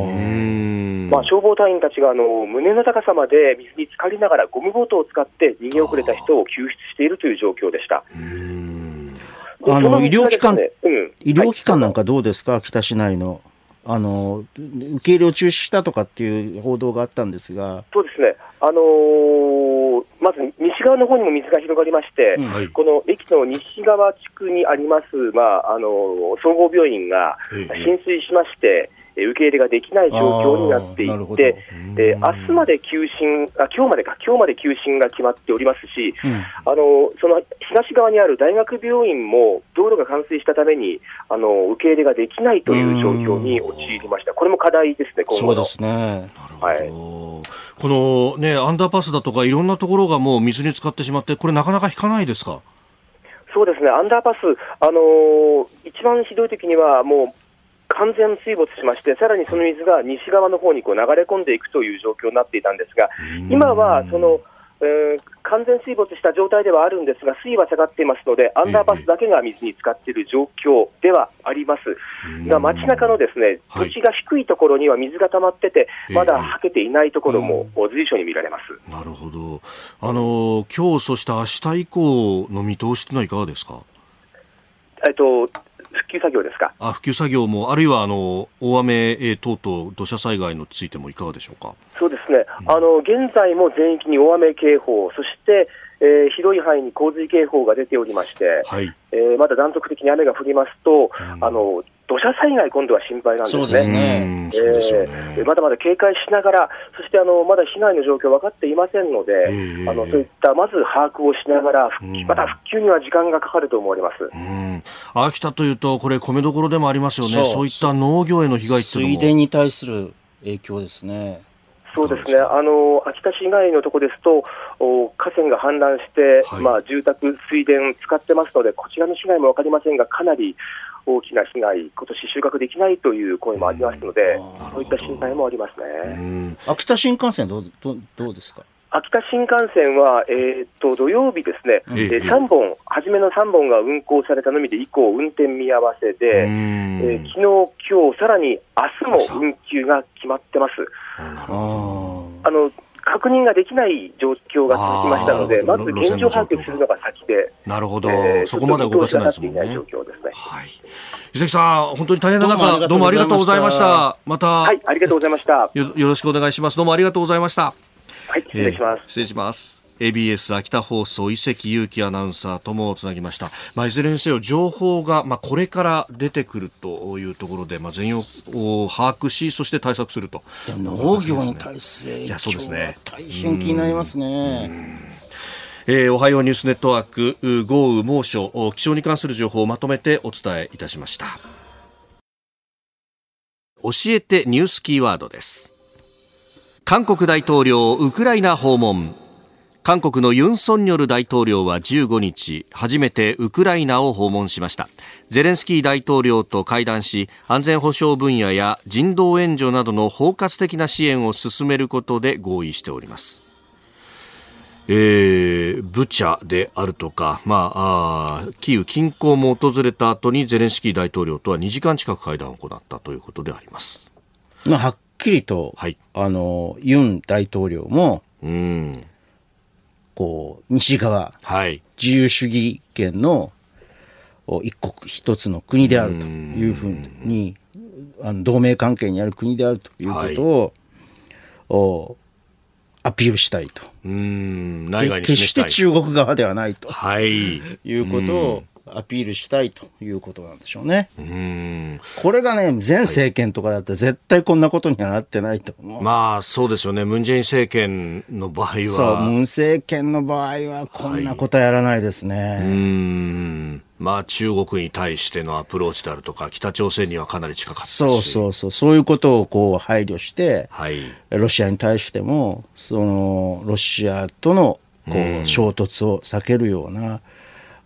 まあ、消防隊員たちがあの胸の高さまで水に浸かりながらゴムボートを使って逃げ遅れた人を救出しているという状況でした。あの医療機関、ねうん、医療機関なんかどうですか、秋田市内の。あの受け入れを中止したとかっていう報道があったんですが。そうですね。あのー、まず西側の方にも水が広がりまして、はい、この駅の西側地区にあります、まああのー、総合病院が浸水しまして、受け入れができない状況になっていて、で明日まで休診あ、今日までか、今日まで休診が決まっておりますし、うん、あのその東側にある大学病院も道路が冠水したためにあの受け入れができないという状況に陥りました、これも課題ですね、今後そうですね、はい、この、ね、アンダーパスだとか、いろんなところがもう水に浸かってしまって、これ、なかなか引かないですか？そうですね、アンダーパス、あのー、一番ひどい時には、もう完全水没しまして、さらにその水が西側の方にこう流れ込んでいくという状況になっていたんですが、今はその、えー、完全水没した状態ではあるんですが、水位は下がっていますので、アンダーパスだけが水に浸かっている状況ではあります。が、街中のですね土地が低いところには水が溜まってて、まだはけていないところも随所に見られます、なるほど、あの今日そして明日以降の見通しというのはいかがですか？えっと復旧作業ですか？あ復旧作業も、あるいはあの大雨等々、土砂災害についてもいかがでしょうか？そうですね、うん、あの現在も全域に大雨警報、そして、えー、広い範囲に洪水警報が出ておりまして、はい。えー、まだ断続的に雨が降りますと、うん、あの土砂災害、今度は心配なんですね。そうですね。えー、まだまだ警戒しながら、そしてあのまだ被害の状況分かっていませんので、えー、あのそういったまず把握をしながら、また復旧には時間がかかると思われます。秋田というと、これ、米どころでもありますよね、そういった農業への被害っていうのも。水田に対する影響ですね。そうですね、あの秋田市以外のところですと、お河川が氾濫して、はい、まあ、住宅、水田使ってますので、こちらの被害も分かりませんが、かなり大きな被害、今年収穫できないという声もありますので、そういった心配もありますね。秋田新幹線どうどどうですか？秋田新幹線は、えー、っと土曜日ですね、えー、3本、初めの3本が運行されたのみで、以降、運転見合わせで、えー、昨日今日さらに明日も運休が決まってます。あの確認ができない状況が続きましたので、まず現状把握するのが先で、なるほど、えー、そこまで動かせないですもんね。状況ですねはい、伊関さん、本当に大変な中、どうもありがとうございました。また、はい、ありがとうございましたよ。よろしくお願いします。どうもありがとうございました。はい、失礼します。えー、失礼します。ABS 秋田放送伊関裕樹アナウンサーともつなぎました、まあ、いずれにせよ情報が、まあ、これから出てくるというところで、まあ、全容を把握しそして対策すると、農業に対する影響は大変気になりますね。えー、おはようニュースネットワーク豪雨猛暑気象に関する情報をまとめてお伝えいたしました。教えてニュースキーワードです。韓国大統領ウクライナ訪問韓国のユン・ソンニョル大統領は15日初めてウクライナを訪問しました。ゼレンスキー大統領と会談し安全保障分野や人道援助などの包括的な支援を進めることで合意しております。えー、ブチャであるとか、まあ、あキーウ近郊も訪れた後にゼレンスキー大統領とは2時間近く会談を行ったということであります。まあ、はっきりと、はい、あのユン大統領も、うんこう、西側、はい、自由主義権の、一国一つの国であるというふうにあの同盟関係にある国であるということを、はい、おアピールしたいと。うん。決して中国側ではないと、はい、いうことをアピールしたいということなんでしょうね。うんこれがね、前政権とかだったら絶対こんなことにはなってないと思う。まあそうですよね。ムン・ジェイン政権の場合は。そう、ムン政権の場合はこんなことやらないですね。はい、うんまあ中国に対してのアプローチであるとか、北朝鮮にはかなり近かったしそうそうそう、そういうことをこう配慮して、はい、ロシアに対しても、そのロシアとのこう衝突を避けるような、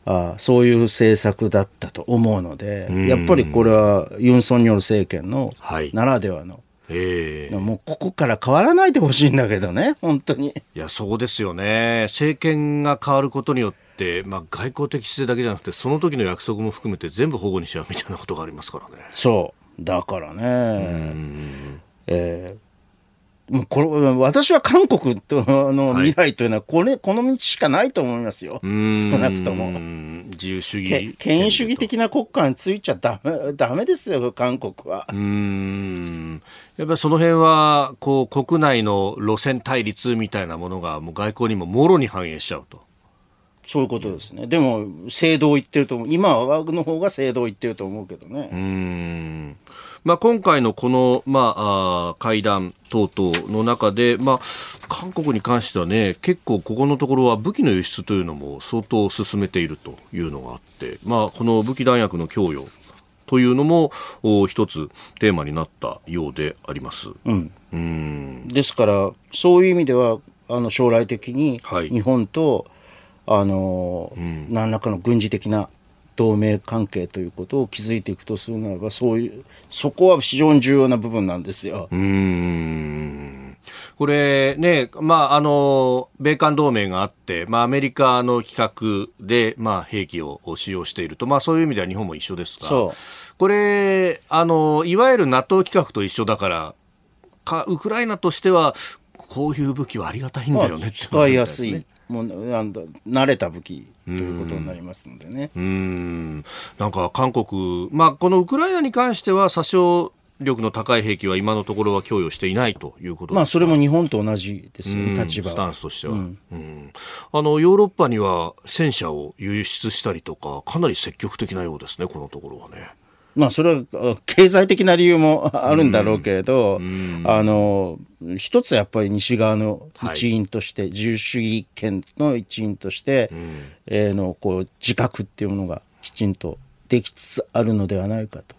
あそういう政策だったと思うので、やっぱりこれはユン・ソンニョル政権のならではの、はいえー、もうここから変わらないでほしいんだけどね、本当に。いや、そうですよね。政権が変わることによって、まあ、外交的姿勢だけじゃなくて、その時の約束も含めて全部保護にしちゃうみたいなことがありますからね。そう。だからね、えーもうこれ私は韓国との未来というのはこれ、はい、この道しかないと思いますよ、少なくとも。自由主義権威主義的な国家についちゃだめダメですよ、韓国は。うんやっぱりその辺はこう国内の路線対立みたいなものがもう外交にももろに反映しちゃうと。そういうことですね。でも、制度を言ってると思う。今はの方が制度を言ってると思うけどね。うん。まあ、今回のこの、まあ、あ会談等々の中で、まあ、韓国に関してはね、結構ここのところは武器の輸出というのも相当進めているというのがあって、まあ、この武器弾薬の供与というのも一つテーマになったようであります。うん、うん。ですからそういう意味ではあの将来的に日本と、はい、あの、うん、何らかの軍事的な同盟関係ということを築いていくとするならばそういうそこは非常に重要な部分なんですよ。うん。これね、まあ、あの、米韓同盟があって、まあ、アメリカの規格で、まあ、兵器を使用していると、まあ、そういう意味では日本も一緒ですが、これ、あの、いわゆる NATO 規格と一緒だから、かウクライナとしては、こういう武器はありがたいんだよね、まあ、使いやすい。もう慣れた武器ということになりますのでね。うん。なんか韓国、まあ、このウクライナに関しては殺傷力の高い兵器は今のところは供与していないということまあ、それも日本と同じですよね、立場スタンスとしては、うん、うん、あのヨーロッパには戦車を輸出したりとか、かなり積極的なようですね、このところはね。まあ、それは経済的な理由も あるんだろうけれど、あの、一つやっぱり西側の一員として、はい、自由主義権の一員として、えー、の、こう、自覚っていうものがきちんとできつつあるのではないかと。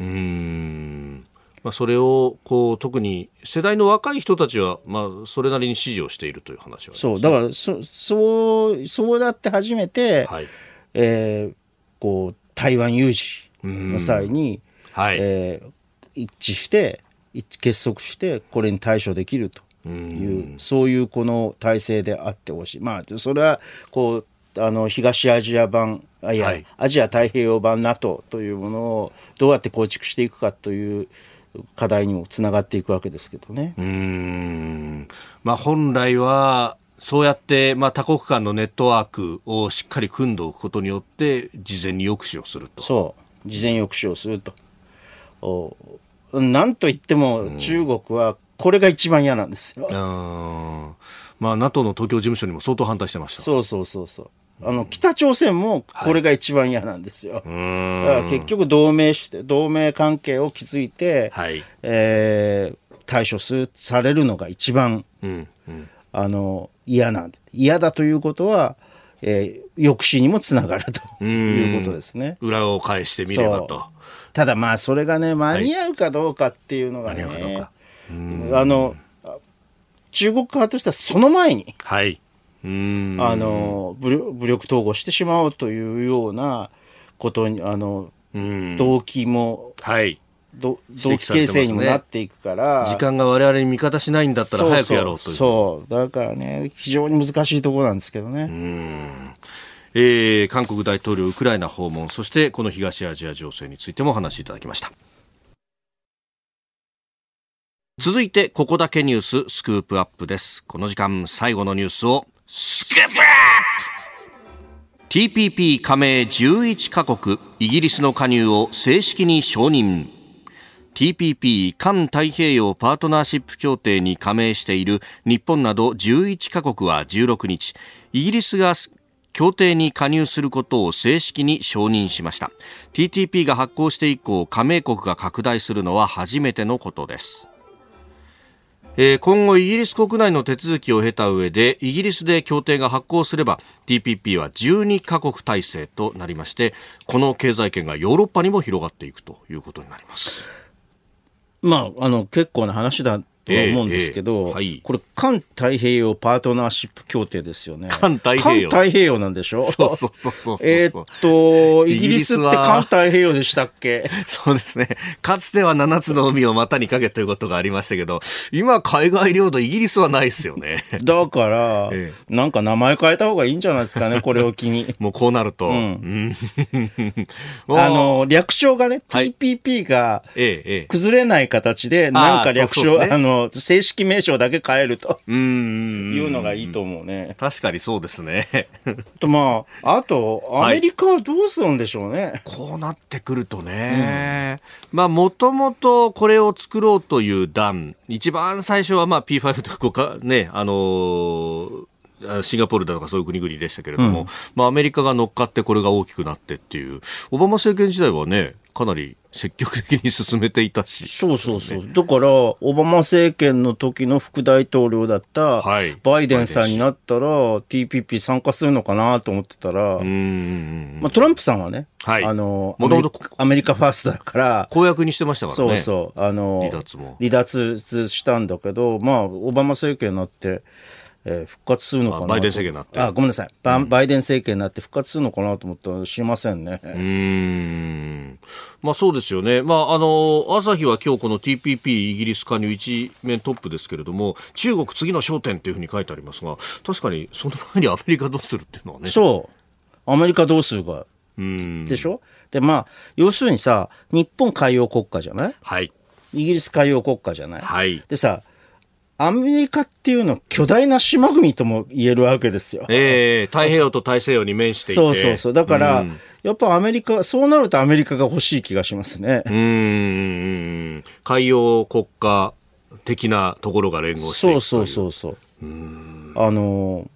まあ、それをこう特に世代の若い人たちは、まあ、それなりに支持をしているという話は、ね、そう。だからそそうそうだって初めて、はい。えー、こう台湾有事の際に、はい。えー、一致して結束してこれに対処できるというそういうこの体制であってほしい。まあそれはこうあの東アジア版あいや、はい、アジア太平洋版 NATO というものをどうやって構築していくかという課題にもつながっていくわけですけどね。うん。まあ、本来はそうやって、まあ、多国間のネットワークをしっかり組んでおくことによって事前に抑止をすると。そう事前抑止をすると。おなんといっても中国はこれが一番嫌なんですよ。うん、まあ、NATO の東京事務所にも相当反対してました。そうそうそうそう。あの北朝鮮もこれが一番嫌なんですよ。はい、だから結局同盟して同盟関係を築いて、はい、えー、対処すされるのが一番、うんうん、あの嫌なん嫌だということはえー、抑止にもつながるということですね。裏を返してみればと。ただまあそれがね間に合うかどうかっていうのがね、はい、あの中国側としてはその前に、はい、あの武力統合してしまおうというようなことにあの動機も、はい、動機形成にもなっていくから、ね、時間が我々に味方しないんだったら早くやろうという。そうだからね非常に難しいところなんですけどね。うん。えー、韓国大統領ウクライナ訪問そしてこの東アジア情勢についてもお話しいただきました。続いてここだけニューススクープアップです。この時間最後のニュースをスクープアップ。TPP 加盟11カ国イギリスの加入を正式に承認 TPP 環太平洋パートナーシップ協定に加盟している日本など11カ国は16日イギリスが協定に加入することを正式に承認しました TTP が発効して以降加盟国が拡大するのは初めてのことです、今後イギリス国内の手続きを経た上でイギリスで協定が発効すれば TPP は12カ国体制となりましてこの経済圏がヨーロッパにも広がっていくということになります。まあ、あの結構な話だとは思うんですけど、えーえーはい、これ、環太平洋パートナーシップ協定ですよね。環太平洋。太平洋なんでしょ？そうそうそうそうえっと、イギリスって環太平洋でしたっけ？そうですね。かつては7つの海を股にかけということがありましたけど、今、海外領土、イギリスはないですよね。だから、ええ、なんか名前変えた方がいいんじゃないですかね、これを機に。もうこうなると。うん、あの、略称がね、TPP が崩れない形で、なんか略称、あね、あの、正式名称だけ変えると。うん。いうのがいいと思うね。確かにそうですね。と、まあ、あと、アメリカはどうするんでしょうね。はい、こうなってくるとね。うん、まあ、もともとこれを作ろうという段、一番最初はまあ P5 とか、ね、あのーシンガポールだとかそういう国々でしたけれども、うん、まあ、アメリカが乗っかってこれが大きくなってっていう、オバマ政権時代はね、かなり積極的に進めていたし。そうそうそう。だから、オバマ政権の時の副大統領だったバイデンさんになったら、TPP 参加するのかなと思ってたら、まあ、トランプさんはね、はい、あのアメリ、アメリカファーストだから、公約にしてましたからね。そうそう。あの、離脱も。離脱したんだけど、まあ、オバマ政権になって、えー、復活するのかなバイデン政権になって。あ、ごめんなさい、バイデン政権になって復活するのかなと思ったら知りませんね。うん。まあそうですよね。まああの、朝日は今日この TPP イギリス加入一面トップですけれども、中国次の焦点っていうふうに書いてありますが、確かにその前にアメリカどうするっていうのはね。そう。アメリカどうするか。うんでしょ？で、まあ、要するにさ、日本海洋国家じゃない？はい。イギリス海洋国家じゃない？はい。でさ、アメリカっていうのは巨大な島国とも言えるわけですよ。ええー、太平洋と大西洋に面していて。そうそうそう。だから、うん、やっぱアメリカ、そうなるとアメリカが欲しい気がしますね。うん。海洋国家的なところが連合していくそうそうそうそう。あの、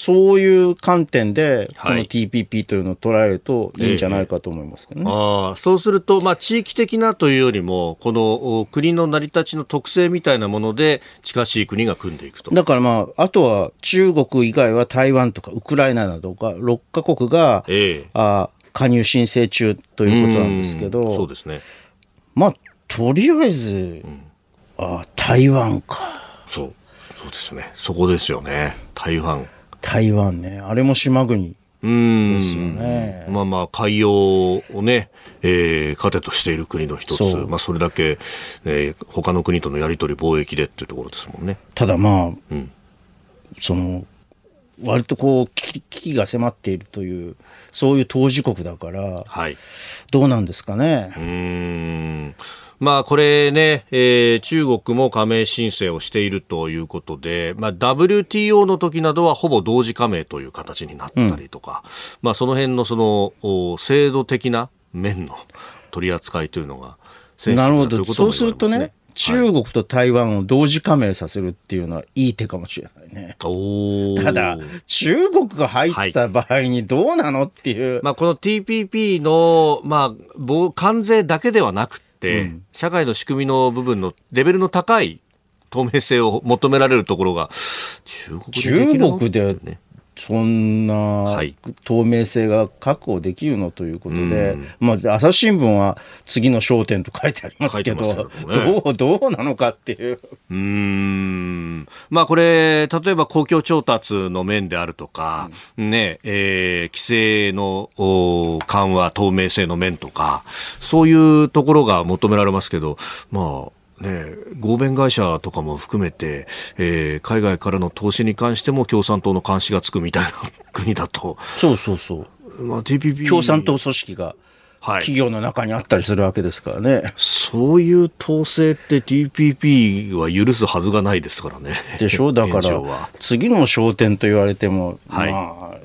そういう観点で、この TPP というのを捉えるといいんじゃないかと思いますけどね。あそうすると、まあ、地域的なというよりも、この国の成り立ちの特性みたいなもので、近しい国が組んでいくと。だからまあ、あとは中国以外は台湾とかウクライナなどが6カ国が、ええ、あ加入申請中ということなんですけど、そうですね。まあ、とりあえず、うん、あ台湾か。そう。そうですね。そこですよね。台湾。台湾ね、あれも島国。ですよね。まあまあ、海洋をね、えー、糧としている国の一つ。まあ、それだけ、えー、他の国とのやり取り貿易でっていうところですもんね。ただまあ、うん、その、割とこう危機が迫っているというそういう当事国だから、はい、どうなんですかね。うんまあ、これね、えー、中国も加盟申請をしているということで、まあ、WTO の時などはほぼ同時加盟という形になったりとか、うん、まあ、その辺のその制度的な面の取り扱いというのが、なるほど、そうするとね、中国と台湾を同時加盟させるっていうのはいい手かもしれないね。ただ、中国が入った場合にどうなのっていう。はい、まあ、この TPP の、まあ、関税だけではなく、うん、社会の仕組みの部分のレベルの高い透明性を求められるところが中国でで、中国でそんな透明性が確保できるのということで、まあ、朝日新聞は次の焦点と書いてありますけど、ね、どう、どうなのかっていう。うん。まあ、これ、例えば公共調達の面であるとか、うん、ね、えー、規制の緩和、透明性の面とか、そういうところが求められますけど、まあ、ね、合弁会社とかも含めて、えー、海外からの投資に関しても共産党の監視がつくみたいな 国だと。そうそうそう。まあ、TPP。共産党組織が。はい、企業の中にあったりするわけですからね。そういう統制って TPP は許すはずがないですからね。でしょ？だから、次の焦点と言われても、はい、まあ、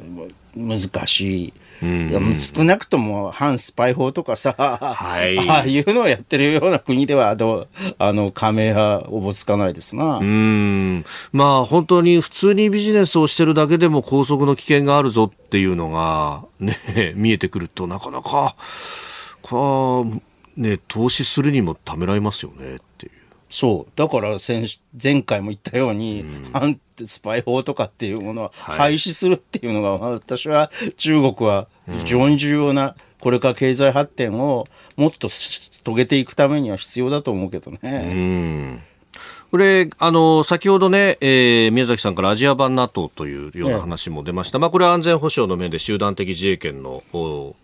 難しい。うん、少なくとも反スパイ法とかさ、はい、ああいうのをやってるような国ではどうあの加盟はおぼつかないですな。うんまあ本当に普通にビジネスをしてるだけでも拘束の危険があるぞっていうのが、ね、見えてくるとなかなかこう、ね、投資するにもためられますよねっていう。そう。だから先、前回も言ったように、うん、反スパイ法とかっていうものは廃止するっていうのが、はい、私は中国は非常に重要な、これから経済発展をもっと遂げていくためには必要だと思うけどね。うんこれ、あの、先ほどね、えー、宮崎さんからアジア版 NATO というような話も出ました。まあ、これは安全保障の面で集団的自衛権の、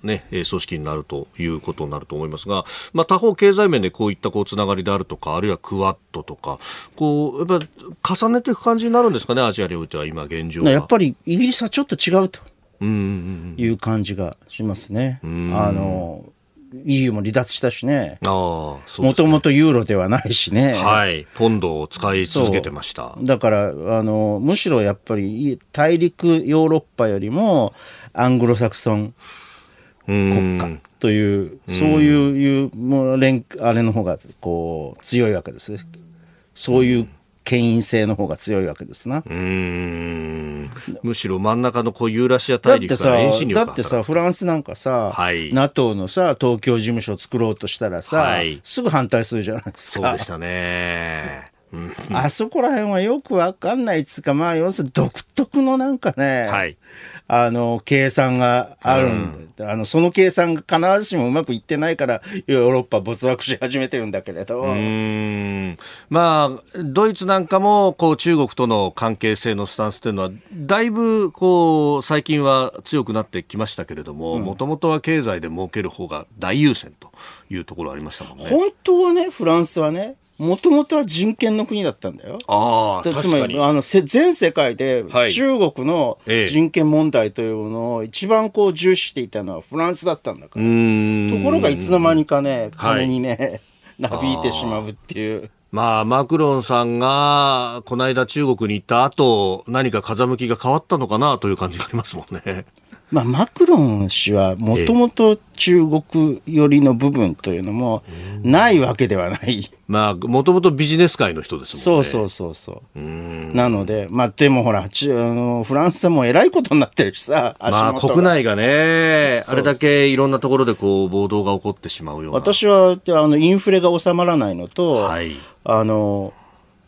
ね、組織になるということになると思いますが、まあ、他方経済面でこういったこうつながりであるとか、あるいはクワッドとか、こう、やっぱ重ねていく感じになるんですかね、アジアにおいては今現状やっぱりイギリスはちょっと違うと。いう感じがしますね。あの、EU も離脱したしね。もともとユーロではないしね。はい。ポンドを使い続けてました。だから、あの、むしろやっぱり大陸ヨーロッパよりもアングロサクソン国家という、そういう、もう連、あれの方がこう強いわけです。そういう権威性の方が強いわけですな。うんむしろ真ん中のこうユーラシア大陸から遠心力だってさ、フランスなんかさ、はい、NATO のさ、東京事務所作ろうとしたらさ、はい、すぐ反対するじゃないですか。そうでしたね。あそこら辺はよくわかんないっつうか、まあ、要するに独特のなんかね、はい、あの、計算があるんで、うん、あの、その計算が必ずしもうまくいってないから、ヨーロッパ没落し始めてるんだけれど。うん。まあ、ドイツなんかも、こう、中国との関係性のスタンスっていうのは、だいぶ、こう、最近は強くなってきましたけれども、もともとは経済で儲ける方が大優先というところありましたもんね。本当はね、フランスはね、もともとは人権の国だったんだよ。ああ、つまり、あの、全世界で中国の人権問題というものを一番こう重視していたのはフランスだったんだから。ところがいつの間にかね、金にね、なびいてしまうっていう。まあ、マクロンさんが、この間中国に行った後、何か風向きが変わったのかなという感じがありますもんね。まあ、マクロン氏はもともと中国寄りの部分というのもないわけではない。まあ、もともとビジネス界の人ですもんね。そうそうそうそう。なので、まあ、でもほら、あのフランスもえらいことになってるしさ、まあ、国内がね、あれだけいろんなところでこう、暴動が起こってしまうような。私は、あの、インフレが収まらないのと、はい、あの、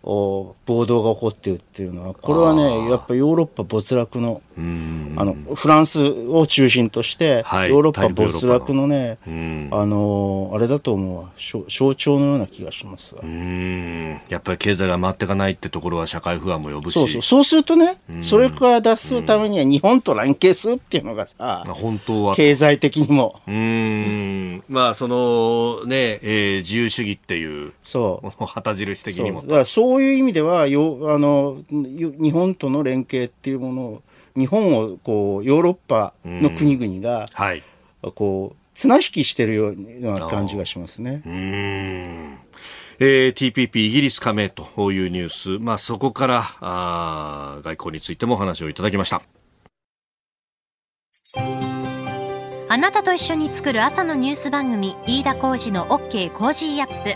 暴動が起こっているっていうのはこれはねやっぱヨーロッパ没落のあのフランスを中心として、はい、ヨーロッパ没落のねあのあれだと思う象徴のような気がしますやっぱり経済が回っていかないってところは社会不安も呼ぶし。そうそう。そうするとねそれから脱するためには日本と連携するっていうのがさ本当は。経済的にも。うん。まあそのね、えー、自由主義っていうそう。旗印的にも。そう。そういう意味ではよあの日本との連携っていうものを日本をこうヨーロッパの国々が、はい、こう綱引きしてるような感じがしますね。うん。えー、TPP イギリス加盟というニュース、まあ、そこからあ外交についてもお話をいただきました。あなたと一緒に作る朝のニュース番組飯田浩二の OK コージーアップ